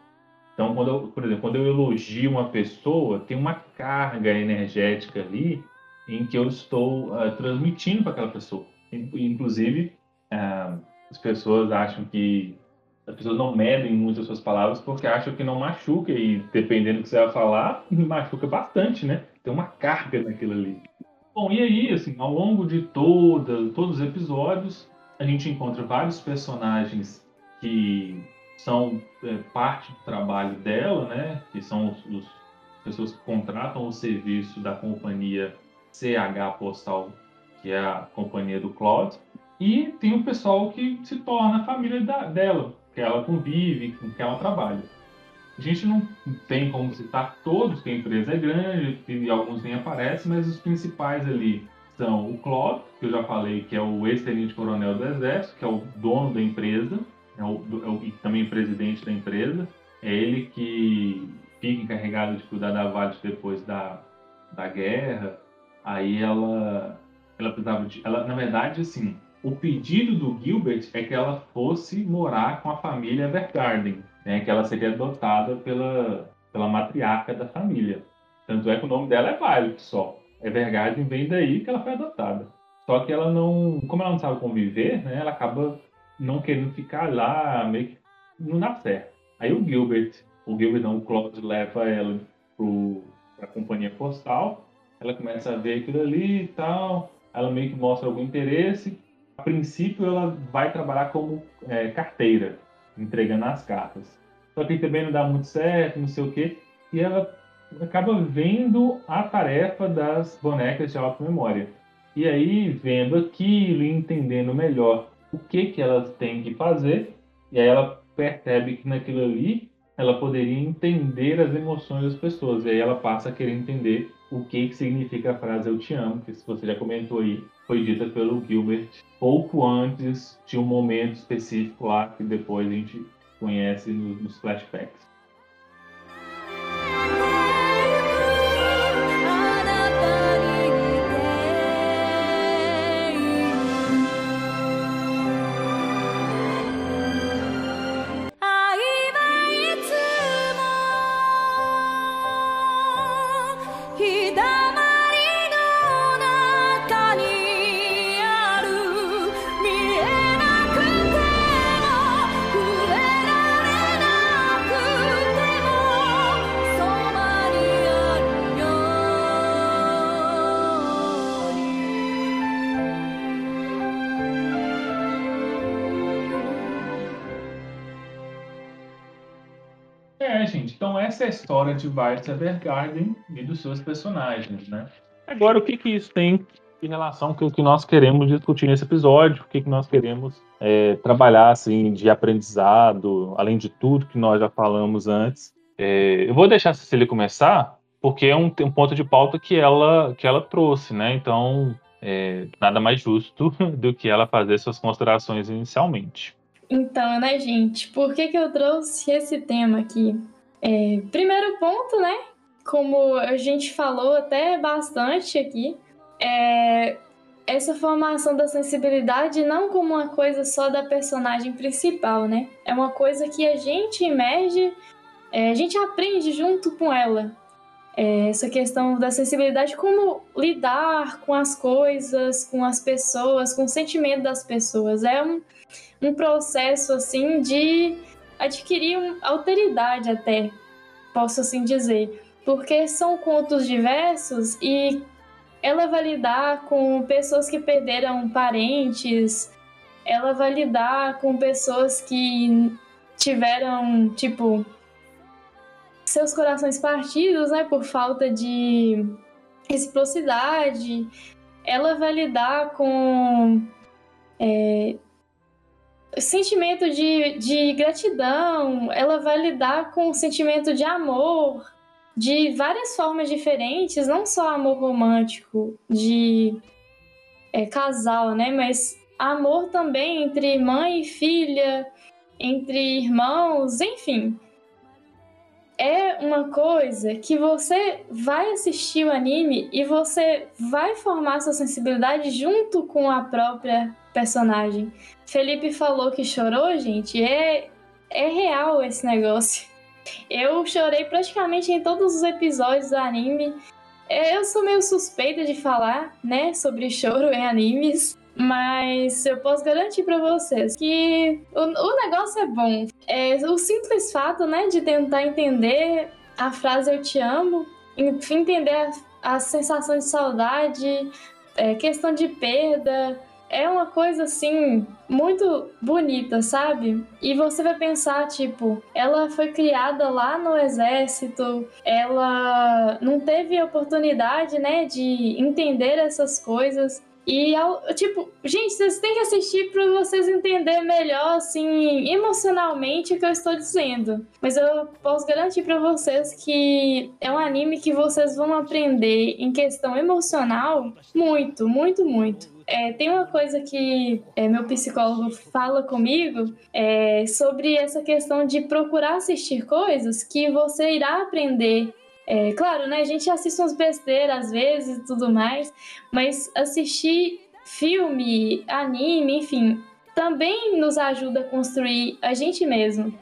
C: Então, quando eu, por exemplo, quando eu elogio uma pessoa, tem uma carga energética ali em que eu estou uh, transmitindo para aquela pessoa. Inclusive, uh, as pessoas acham que as pessoas não medem muito as suas palavras porque acham que não machuca e dependendo do que você vai falar, machuca bastante, né? Tem uma carga naquilo ali. Bom, e aí, assim, ao longo de toda, todos os episódios, a gente encontra vários personagens que são é, parte do trabalho dela, né? Que são os, os pessoas que contratam o serviço da companhia CH Postal, que é a companhia do Claude. E tem o pessoal que se torna a família da, dela, que ela convive, com que ela trabalha. A gente não tem como citar todos, que a empresa é grande e alguns nem aparecem, mas os principais ali são o Claude, que eu já falei, que é o ex-tenente coronel do Exército, que é o dono da empresa, é o, é o, também presidente da empresa. É ele que fica encarregado de cuidar da Vale depois da, da guerra. Aí ela, ela precisava de. Ela, na verdade, assim, o pedido do Gilbert é que ela fosse morar com a família Evergarden, né, que ela seria adotada pela, pela matriarca da família. Tanto é que o nome dela é Violet só. Evergarden vem daí que ela foi adotada. Só que ela não, como ela não sabe conviver, né, ela acaba não querendo ficar lá, meio que não dá certo. Aí o Gilbert, o Gilbert não, o Claude leva ela para a companhia postal, ela começa a ver aquilo ali e tal, ela meio que mostra algum interesse, a princípio ela vai trabalhar como é, carteira, entregando as cartas. Só que também não dá muito certo, não sei o quê, e ela acaba vendo a tarefa das bonecas de alta memória. E aí, vendo aquilo e entendendo melhor o que, que elas têm que fazer, e aí ela percebe que naquilo ali ela poderia entender as emoções das pessoas, e aí ela passa a querer entender o que, que significa a frase Eu Te Amo, que você já comentou aí, foi dita pelo Gilbert pouco antes de um momento específico lá que depois a gente conhece nos flashbacks. História de Violet Evergarden e dos seus personagens, né? Agora, o que, que isso tem em relação com o que nós queremos discutir nesse episódio, o que, que nós queremos é, trabalhar assim de aprendizado, além de tudo que nós já falamos antes. É, eu vou deixar a Cecília começar, porque é um, um, ponto de pauta que ela, que ela trouxe, né? Então, é, nada mais justo do que ela fazer suas considerações inicialmente.
D: Então, né, gente, por que, que eu trouxe esse tema aqui? É, primeiro ponto, né? Como a gente falou até bastante aqui, é essa formação da sensibilidade não como uma coisa só da personagem principal, né? É uma coisa que a gente emerge, é, a gente aprende junto com ela. É, essa questão da sensibilidade, como lidar com as coisas, com as pessoas, com o sentimento das pessoas. É um, um processo, assim, de adquirir uma alteridade até, posso assim dizer. Porque são contos diversos e ela vai lidar com pessoas que perderam parentes, ela vai lidar com pessoas que tiveram, tipo, seus corações partidos, né, por falta de reciprocidade. Ela vai lidar com é, sentimento de, de gratidão, ela vai lidar com o sentimento de amor de várias formas diferentes, não só amor romântico, de é, casal, né? Mas amor também entre mãe e filha, entre irmãos, enfim. É uma coisa que você vai assistir o anime e você vai formar sua sensibilidade junto com a própria personagem. Felipe falou que chorou, gente. É, é real esse negócio. Eu chorei praticamente em todos os episódios do anime. É, eu sou meio suspeita de falar, né, sobre choro em animes. Mas eu posso garantir para vocês que o, o, negócio é bom. É, o simples fato, né, de tentar entender a frase eu te amo, entender a, a sensação de saudade, é, questão de perda, é uma coisa assim muito bonita, sabe? E você vai pensar, tipo, ela foi criada lá no exército, ela não teve oportunidade, né, de entender essas coisas. E, tipo, gente, vocês têm que assistir para vocês entenderem melhor, assim, emocionalmente o que eu estou dizendo. Mas eu posso garantir para vocês que é um anime que vocês vão aprender em questão emocional muito, muito, muito. É, tem uma coisa que é, meu psicólogo fala comigo é, sobre essa questão de procurar assistir coisas que você irá aprender. É, claro, né? A gente assiste umas besteiras às vezes e tudo mais, mas assistir filme, anime, enfim, também nos ajuda a construir a gente mesmo.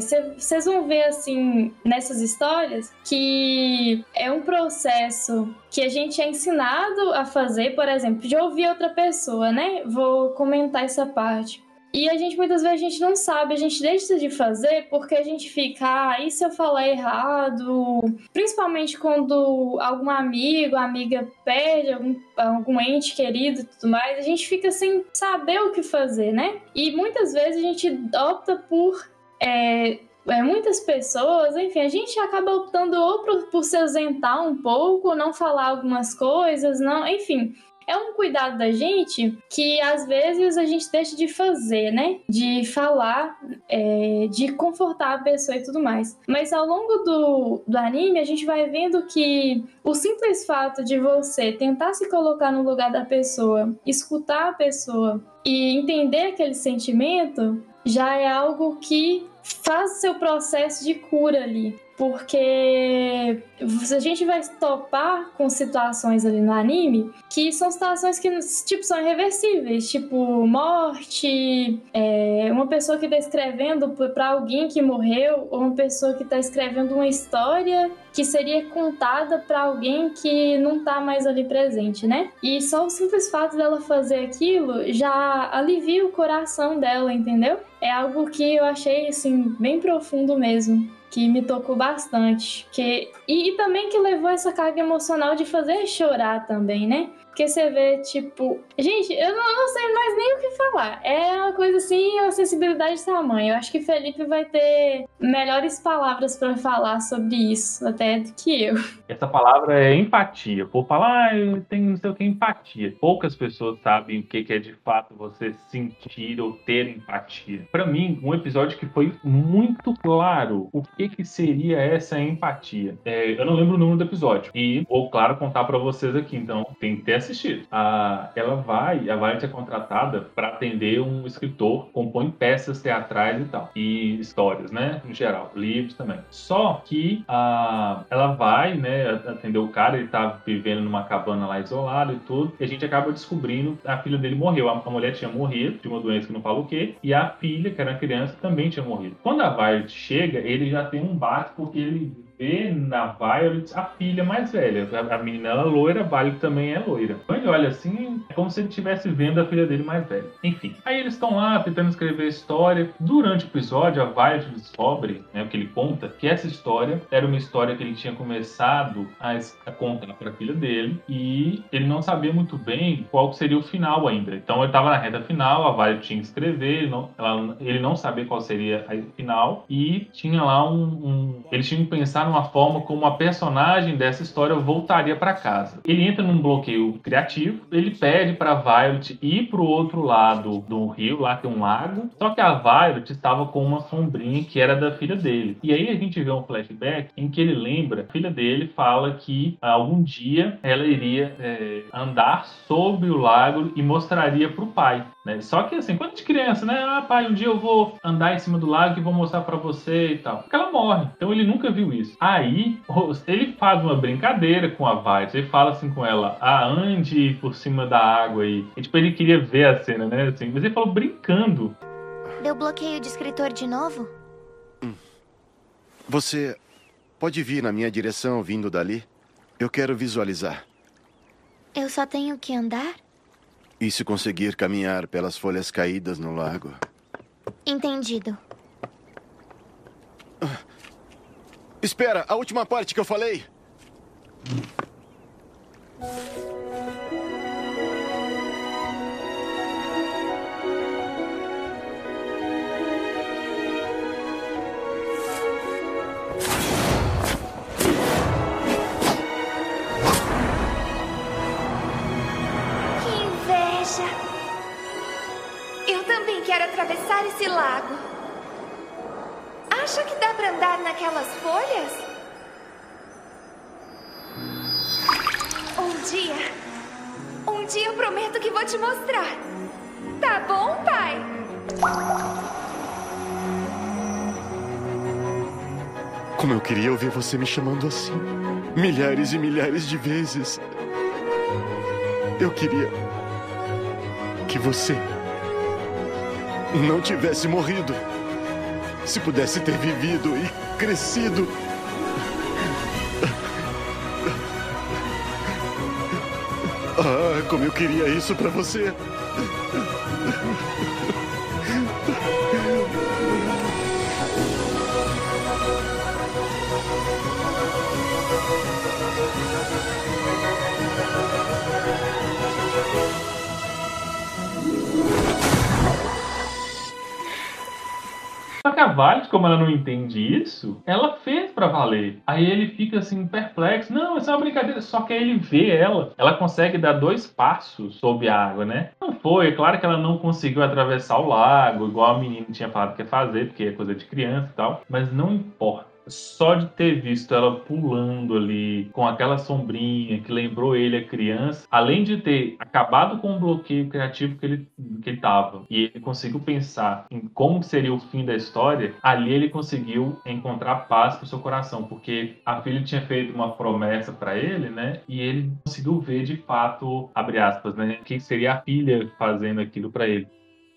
D: Vocês é, vão ver, assim, nessas histórias, que é um processo que a gente é ensinado a fazer, por exemplo, de ouvir outra pessoa, né? Vou comentar essa parte. E a gente muitas vezes a gente não sabe, a gente deixa de fazer porque a gente fica, ah, e se eu falar errado? Principalmente quando algum amigo, amiga perde algum, algum ente querido e tudo mais, a gente fica sem saber o que fazer, né? E muitas vezes a gente opta por é, é, muitas pessoas, enfim, a gente acaba optando ou por, por se ausentar um pouco, não falar algumas coisas, não, enfim é um cuidado da gente que às vezes a gente deixa de fazer, né? De falar, é, de confortar a pessoa e tudo mais. Mas ao longo do, do anime, a gente vai vendo que o simples fato de você tentar se colocar no lugar da pessoa, escutar a pessoa e entender aquele sentimento já é algo que faz seu processo de cura ali porque a gente vai topar com situações ali no anime que são situações que tipo são irreversíveis, tipo morte, é, uma pessoa que está escrevendo para alguém que morreu ou uma pessoa que está escrevendo uma história que seria contada para alguém que não está mais ali presente, né? E só o simples fato dela fazer aquilo já alivia o coração dela, entendeu? É algo que eu achei assim bem profundo mesmo que me tocou bastante. Que, e, e, também que levou essa carga emocional de fazer chorar também, né? Porque você vê, tipo. Gente, eu não, não, sei mais nem o que falar. É uma coisa assim, uma sensibilidade de tamanho. Eu acho que Felipe vai ter melhores palavras para falar sobre isso, até do que eu.
C: Essa palavra é empatia. Por falar, ah, eu tenho não sei o que empatia. Poucas pessoas sabem o que é de fato você sentir ou ter empatia. Para mim, um episódio que foi muito claro o que, que seria essa empatia. É, eu não lembro o número do episódio. E vou, claro, contar para vocês aqui. Então, tem que ter assistido. A, ela vai, a Violet é contratada para atender um escritor, compõe peças teatrais e tal, e histórias, né, em geral, livros também. Só que a, ela vai, né, atender o cara, ele tá vivendo numa cabana lá isolado e tudo, e a gente acaba descobrindo a filha dele morreu. A, a mulher tinha morrido de uma doença que não fala o quê, e a filha, que era criança, também tinha morrido. Quando a Violet chega, ele já tem um bate porque ele vê na Violet a filha mais velha. A, a menina ela é loira, a Violet também é loira. Então olha assim, é como se ele estivesse vendo a filha dele mais velha. Enfim, aí eles estão lá tentando escrever a história. Durante o episódio, a Violet descobre, né, o que ele conta, que essa história era uma história que ele tinha começado a, a contar para a filha dele e ele não sabia muito bem qual seria o final ainda. Então ele estava na reta final, a Violet tinha que escrever, ele não, ela, ele não sabia qual seria o final e tinha lá um, um eles tinham que pensar numa forma como a personagem dessa história voltaria para casa. Ele entra num bloqueio criativo, ele pede para Violet ir para o outro lado do rio, lá tem um lago, só que a Violet estava com uma sombrinha que era da filha dele. E aí a gente vê um flashback em que ele lembra, a filha dele fala que algum dia ela iria é, andar sobre o lago e mostraria para o pai. Né? Só que assim, quando de criança, né? Ah, pai, um dia eu vou andar em cima do lago e vou mostrar para você e tal. Porque ela morre. Então ele nunca viu isso. Aí ele faz uma brincadeira com a Violet. Ele fala assim com ela: Ah, ande por cima da água aí. E tipo, ele queria ver a cena, né? Assim, mas ele falou brincando.
B: Deu bloqueio de escritor de novo? Hum.
A: Você pode vir na minha direção vindo dali? Eu quero visualizar.
B: Eu só tenho que andar?
A: E se conseguir caminhar pelas folhas caídas no lago?
B: Entendido.
A: Ah. Espera, a última parte que eu falei.
B: Atravessar esse lago. Acha que dá para andar naquelas folhas? Um dia. Um dia eu prometo que vou te mostrar. Tá bom, pai?
A: Como eu queria ouvir você me chamando assim. Milhares e milhares de vezes. Eu queria que você não tivesse morrido. Se pudesse ter vivido e crescido. Ah, como eu queria isso para você.
C: Violet, como ela não entende isso, ela fez para valer. Aí ele fica assim, perplexo. Não, isso é uma brincadeira. Só que aí ele vê ela. Ela consegue dar dois passos sob a água, né? Não foi. É claro que ela não conseguiu atravessar o lago, igual a menina tinha falado que ia fazer, porque é coisa de criança e tal. Mas não importa só de ter visto ela pulando ali com aquela sombrinha que lembrou ele a criança, além de ter acabado com o bloqueio criativo que ele que ele tava e ele conseguiu pensar em como seria o fim da história, ali ele conseguiu encontrar paz para o seu coração, porque a filha tinha feito uma promessa para ele, né? E ele conseguiu ver de fato, abre aspas, né, que seria a filha fazendo aquilo para ele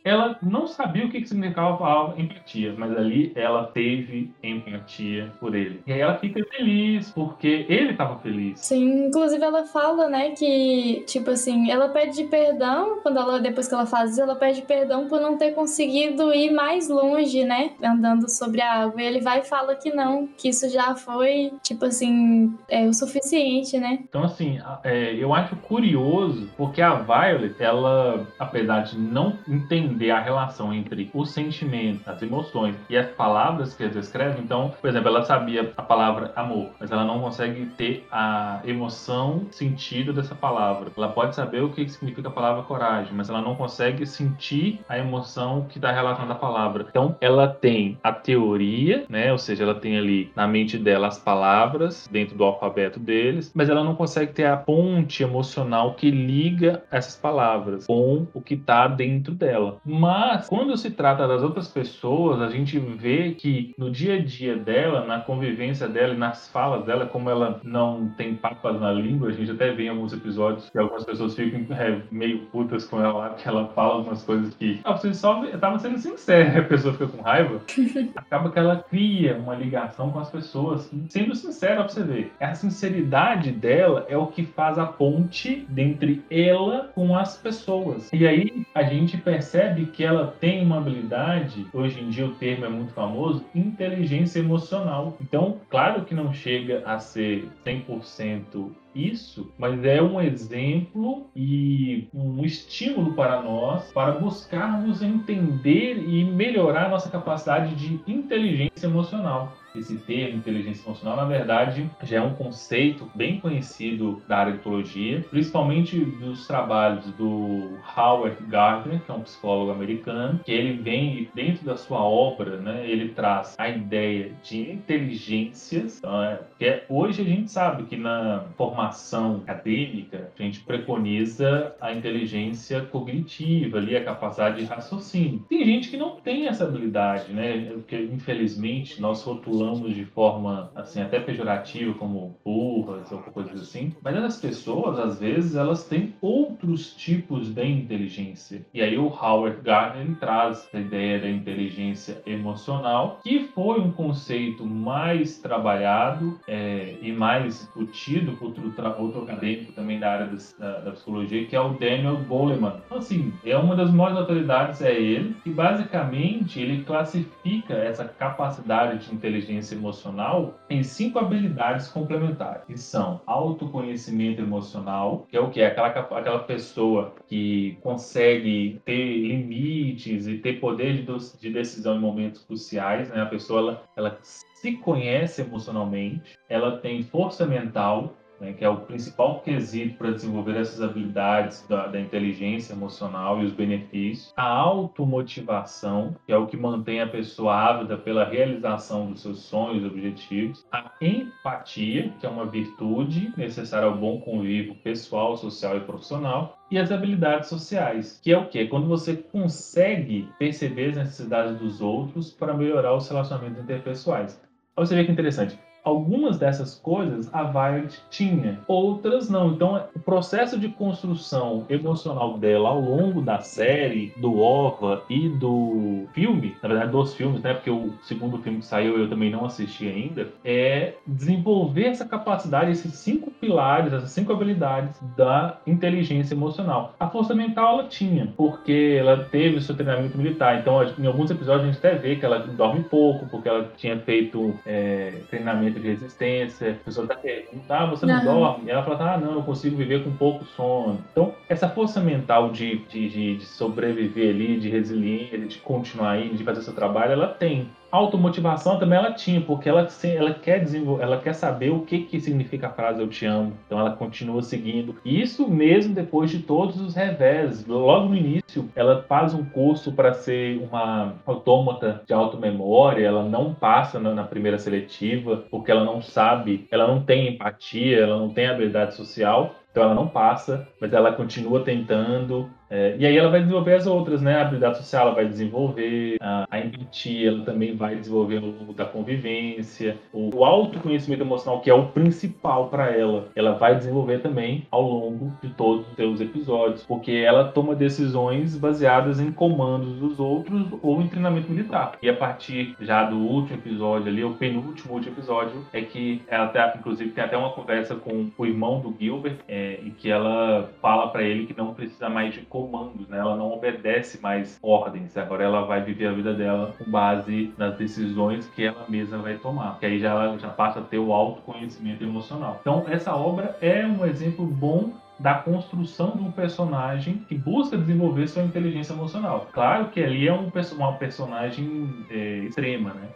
C: ela não sabia o que, que significava a palavra empatia, mas ali ela teve empatia por ele. E aí ela fica feliz, porque ele estava feliz.
D: Sim, inclusive ela fala, né, que, tipo assim, ela pede perdão, quando ela, depois que ela faz isso, ela pede perdão por não ter conseguido ir mais longe, né, andando sobre a água. E ele vai e fala que não, que isso já foi, tipo assim, é o suficiente, né?
C: Então, assim, é, eu acho curioso, porque a Violet, ela, apesar de não entender entender a relação entre os sentimentos, as emoções e as palavras que eles escrevem. Então, por exemplo, ela sabia a palavra amor, mas ela não consegue ter a emoção, sentido dessa palavra. Ela pode saber o que significa a palavra coragem, mas ela não consegue sentir a emoção que está relacionada à palavra. Então, ela tem a teoria, né? Ou seja, ela tem ali na mente dela as palavras dentro do alfabeto deles, mas ela não consegue ter a ponte emocional que liga essas palavras com o que está dentro dela. Mas quando se trata das outras pessoas, a gente vê que no dia a dia dela, na convivência dela e nas falas dela, como ela não tem papas na língua, a gente até vê em alguns episódios que algumas pessoas ficam é, meio putas com ela, que ela fala algumas coisas que. Ah, você só estava sendo sincera, a pessoa fica com raiva. Acaba que ela cria uma ligação com as pessoas, sendo sincera pra você ver. Essa sinceridade dela é o que faz a ponte dentre ela com as pessoas. E aí a gente percebe que ela tem uma habilidade, hoje em dia o termo é muito famoso, inteligência emocional. Então, claro que não chega a ser 100% isso, mas é um exemplo e um estímulo para nós para buscarmos entender e melhorar nossa capacidade de inteligência emocional esse termo inteligência emocional, na verdade, já é um conceito bem conhecido da área de psicologia, principalmente dos trabalhos do Howard Gardner, que é um psicólogo americano, que ele vem dentro da sua obra, né, ele traz a ideia de inteligências, então, é, que é, hoje a gente sabe que na formação acadêmica a gente preconiza a inteligência cognitiva, ali a capacidade de raciocínio. Tem gente que não tem essa habilidade, né, porque infelizmente nós rotulamos de forma assim até pejorativa como burras ou coisas assim, mas as pessoas às vezes elas têm outros tipos de inteligência. E aí o Howard Gardner traz a ideia da inteligência emocional, que foi um conceito mais trabalhado é, e mais discutido por outro, outro acadêmico também da área da, da, psicologia, que é o Daniel Goleman. Então, assim, é uma das maiores autoridades é ele, e basicamente ele classifica essa capacidade de inteligência inteligência emocional em cinco habilidades complementares, que são autoconhecimento emocional, que é o que? Aquela, aquela pessoa que consegue ter limites e ter poder de, de decisão em momentos cruciais, né? A pessoa, ela, ela se conhece emocionalmente, ela tem força mental, né, que é o principal quesito para desenvolver essas habilidades da, da, inteligência emocional e os benefícios. A automotivação, que é o que mantém a pessoa ávida pela realização dos seus sonhos e objetivos. A empatia, que é uma virtude necessária ao bom convívio pessoal, social e profissional. E as habilidades sociais, que é o que? Quando você consegue perceber as necessidades dos outros para melhorar os relacionamentos interpessoais. Olha você vê que interessante algumas dessas coisas a Violet tinha, outras não. Então, o processo de construção emocional dela ao longo da série, do OVA e do filme, na verdade, dos filmes, né? Porque o segundo filme que saiu eu também não assisti ainda, é desenvolver essa capacidade, esses cinco pilares, essas cinco habilidades da inteligência emocional. A força mental ela tinha, porque ela teve seu treinamento militar. Então, em alguns episódios a gente até vê que ela dorme pouco, porque ela tinha feito é, treinamento de resistência, a pessoa tá perguntando, ah, você não uhum. dorme? E ela fala, ah, não, eu consigo viver com pouco sono. Então, essa força mental de, de, de, de sobreviver ali, de resiliência, de continuar aí, de fazer seu trabalho, ela tem automotivação também ela tinha, porque ela, ela quer desenvolver, ela quer saber o que, que significa a frase eu te amo. Então ela continua seguindo. Isso mesmo depois de todos os revés. Logo no início, ela faz um curso para ser uma autômata de auto-memória, ela não passa na, na, primeira seletiva, porque ela não sabe, ela não tem empatia, ela não tem habilidade social. Então ela não passa, mas ela continua tentando, é, e aí ela vai desenvolver as outras, né? A habilidade social ela vai desenvolver, a, a empatia ela também vai desenvolver ao longo da convivência, o, o autoconhecimento emocional, que é o principal para ela, ela vai desenvolver também ao longo de todos os seus episódios, porque ela toma decisões baseadas em comandos dos outros ou em treinamento militar. E a partir já do último episódio ali, o penúltimo último episódio, é que ela até, inclusive, tem até uma conversa com o irmão do Gilbert, é, em que ela fala para ele que não precisa mais de comandos, né? Ela não obedece mais ordens. Agora ela vai viver a vida dela com base nas decisões que ela mesma vai tomar. Que aí já já passa a ter o autoconhecimento emocional. Então essa obra é um exemplo bom da construção de um personagem que busca desenvolver sua inteligência emocional. Claro que ali é um, uma personagem é, extrema, né?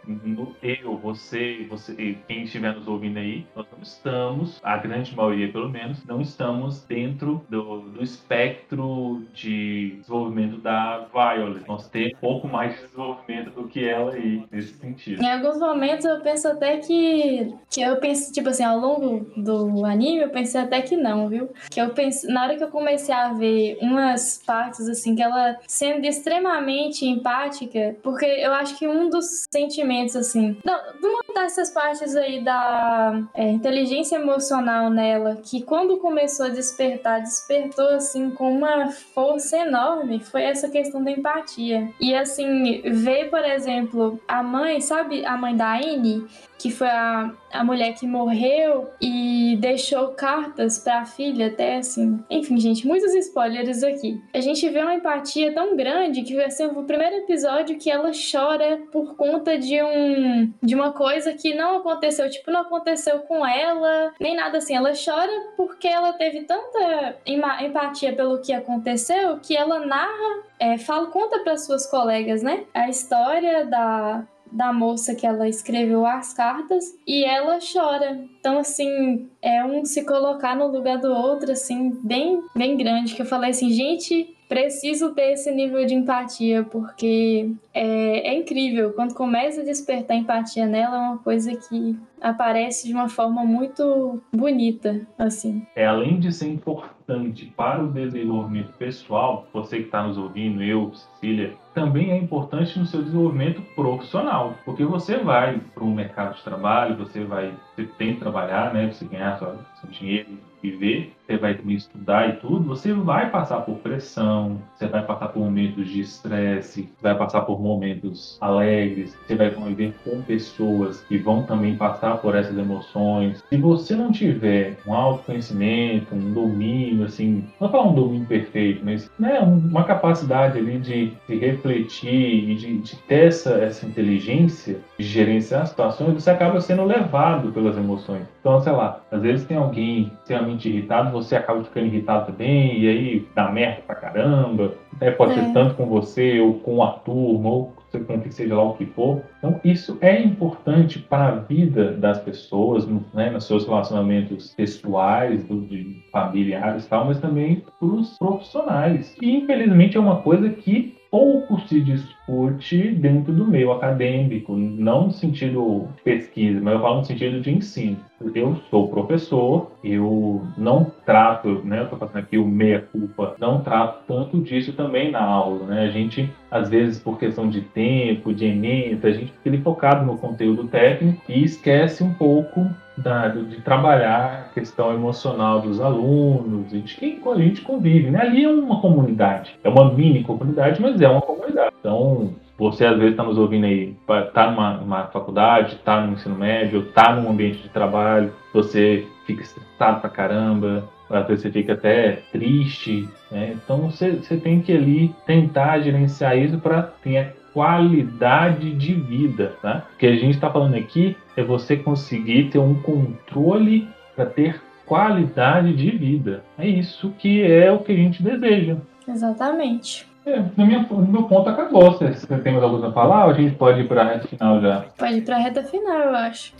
C: Eu, você, você, quem estiver nos ouvindo aí, nós não estamos, a grande maioria pelo menos, não estamos dentro do, do espectro de desenvolvimento da Violet. Nós temos pouco mais de desenvolvimento do que ela aí, nesse sentido.
D: Em alguns momentos eu penso até que, que eu penso, tipo assim, ao longo do anime, eu pensei até que não, viu? Que eu na hora que eu comecei a ver umas partes, assim, que ela sendo extremamente empática, porque eu acho que um dos sentimentos, assim, não, uma dessas partes aí da é, inteligência emocional nela, que quando começou a despertar, despertou, assim, com uma força enorme, foi essa questão da empatia. E, assim, ver, por exemplo, a mãe, sabe a mãe da Anne? Que foi a, a mulher que morreu e deixou cartas para a filha, até assim. Enfim, gente, muitos spoilers aqui. A gente vê uma empatia tão grande que vai ser o primeiro episódio que ela chora por conta de um de uma coisa que não aconteceu, tipo, não aconteceu com ela, nem nada assim. Ela chora porque ela teve tanta empatia pelo que aconteceu que ela narra, é, fala, conta para suas colegas, né? A história da da moça que ela escreveu as cartas e ela chora. Então, assim, é um se colocar no lugar do outro, assim, bem, bem grande. Que eu falei assim, gente, preciso ter esse nível de empatia, porque é, é, incrível. Quando começa a despertar empatia nela, é uma coisa que aparece de uma forma muito bonita, assim.
C: É, além de ser importante para o desenvolvimento pessoal, você que está nos ouvindo, eu, Cecília, também é importante no seu desenvolvimento profissional, porque você vai para um mercado de trabalho, você vai, você tem que trabalhar, né, você ganhar seu, seu dinheiro, viver, você vai também estudar e tudo, você vai passar por pressão, você vai passar por momentos de estresse, vai passar por momentos alegres, você vai conviver com pessoas que vão também passar por essas emoções. Se você não tiver um autoconhecimento, um domínio, assim, não falar um domínio perfeito, mas né, uma capacidade ali de, de refletir e de, de ter essa, essa inteligência de gerenciar situações, você acaba sendo levado pelas emoções. Então, sei lá, às vezes tem alguém extremamente irritado, você acaba ficando irritado também, e aí dá merda pra caramba. Né? Pode é. ser tanto com você, ou com a turma, ou com que seja lá o que for. Então, isso é importante para a vida das pessoas, né, nos seus relacionamentos pessoais, de familiares e tal, mas também para os profissionais. E, infelizmente, é uma coisa que pouco se discute dentro do meio acadêmico, não no sentido pesquisa, mas eu falo no sentido de ensino. Eu sou professor, eu não trato, né, eu estou fazendo aqui o meia-culpa, não trato tanto disso também na aula, né? A gente, às vezes, por questão de tempo, de ementa, a gente fica focado no conteúdo técnico e esquece um pouco da, de trabalhar a questão emocional dos alunos e de quem a gente convive. Né? Ali é uma comunidade, é uma mini comunidade, mas é uma comunidade. Então, você às vezes está nos ouvindo aí, está numa, numa faculdade, está no ensino médio, está num ambiente de trabalho, você fica estressado pra caramba, às vezes você fica até triste, né? Então você, você tem que ali tentar gerenciar isso para ter qualidade de vida, tá? O que a gente está falando aqui é você conseguir ter um controle para ter qualidade de vida. É isso que é o que a gente deseja.
D: Exatamente.
C: É, no meu, no meu ponto acabou. Você, você tem mais alguma coisa a falar ou a gente pode ir para a reta final já?
D: Pode ir para a reta final, eu acho.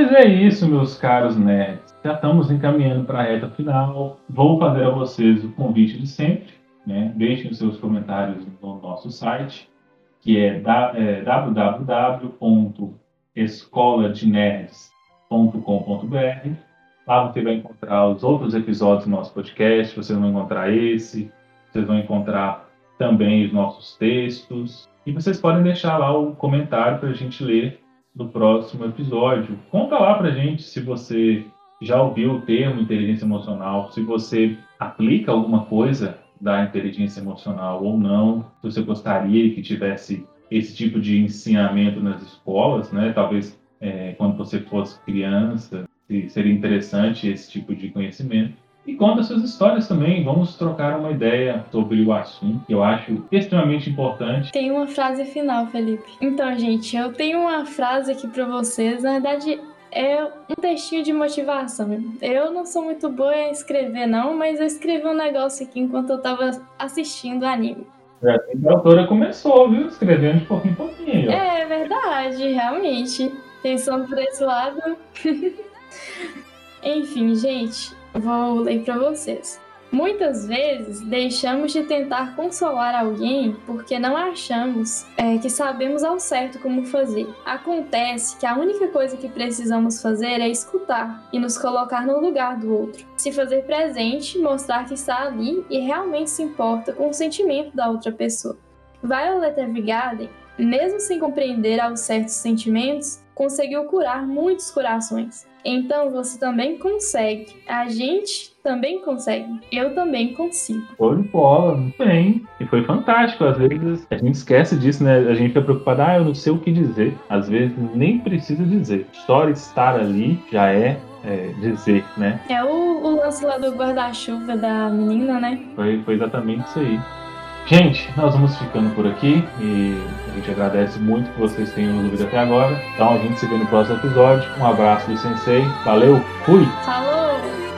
C: Pois é isso, meus caros nerds. Já estamos encaminhando para a reta final. Vou fazer a vocês o convite de sempre. Né? Deixem os seus comentários no nosso site, que é, é www.escoladenerds.com.br. Lá você vai encontrar os outros episódios do nosso podcast. Vocês vão encontrar esse. Vocês vão encontrar também os nossos textos. E vocês podem deixar lá o comentário para a gente ler do próximo episódio. Conta lá pra gente se você já ouviu o termo inteligência emocional, se você aplica alguma coisa da inteligência emocional ou não, se você gostaria que tivesse esse tipo de ensinamento nas escolas, né? Talvez é, quando você fosse criança. se seria interessante esse tipo de conhecimento. E conta suas histórias também. Vamos trocar uma ideia sobre o assunto, que eu acho extremamente importante.
D: Tem uma frase final, Felipe. Então, gente, eu tenho uma frase aqui para vocês. Na verdade, é um textinho de motivação. Eu não sou muito boa em escrever, não, mas eu escrevi um negócio aqui enquanto eu tava assistindo o anime.
C: É a autora começou, viu? Escrevendo de pouquinho em pouquinho.
D: É verdade, realmente. Pensando por esse lado. Enfim, gente, vou ler para vocês. Muitas vezes deixamos de tentar consolar alguém porque não achamos é, que sabemos ao certo como fazer. Acontece que a única coisa que precisamos fazer é escutar e nos colocar no lugar do outro. Se fazer presente, mostrar que está ali e realmente se importa com o sentimento da outra pessoa. Violet Evergarden, mesmo sem compreender aos certos sentimentos, conseguiu curar muitos corações. Então você também consegue. A gente também consegue. Eu também consigo.
C: Foi de bola, muito bem. E foi fantástico. Às vezes a gente esquece disso, né? A gente fica preocupado, ah, eu não sei o que dizer. Às vezes nem precisa dizer. Só estar ali já é é, dizer, né?
D: É o, o lance lá do guarda-chuva da menina, né?
C: Foi, foi exatamente isso aí. Gente, nós vamos ficando por aqui e a gente agradece muito que vocês tenham nos ouvido até agora. Então a gente se vê no próximo episódio. Um abraço do Sensei. Valeu, fui!
D: Falou!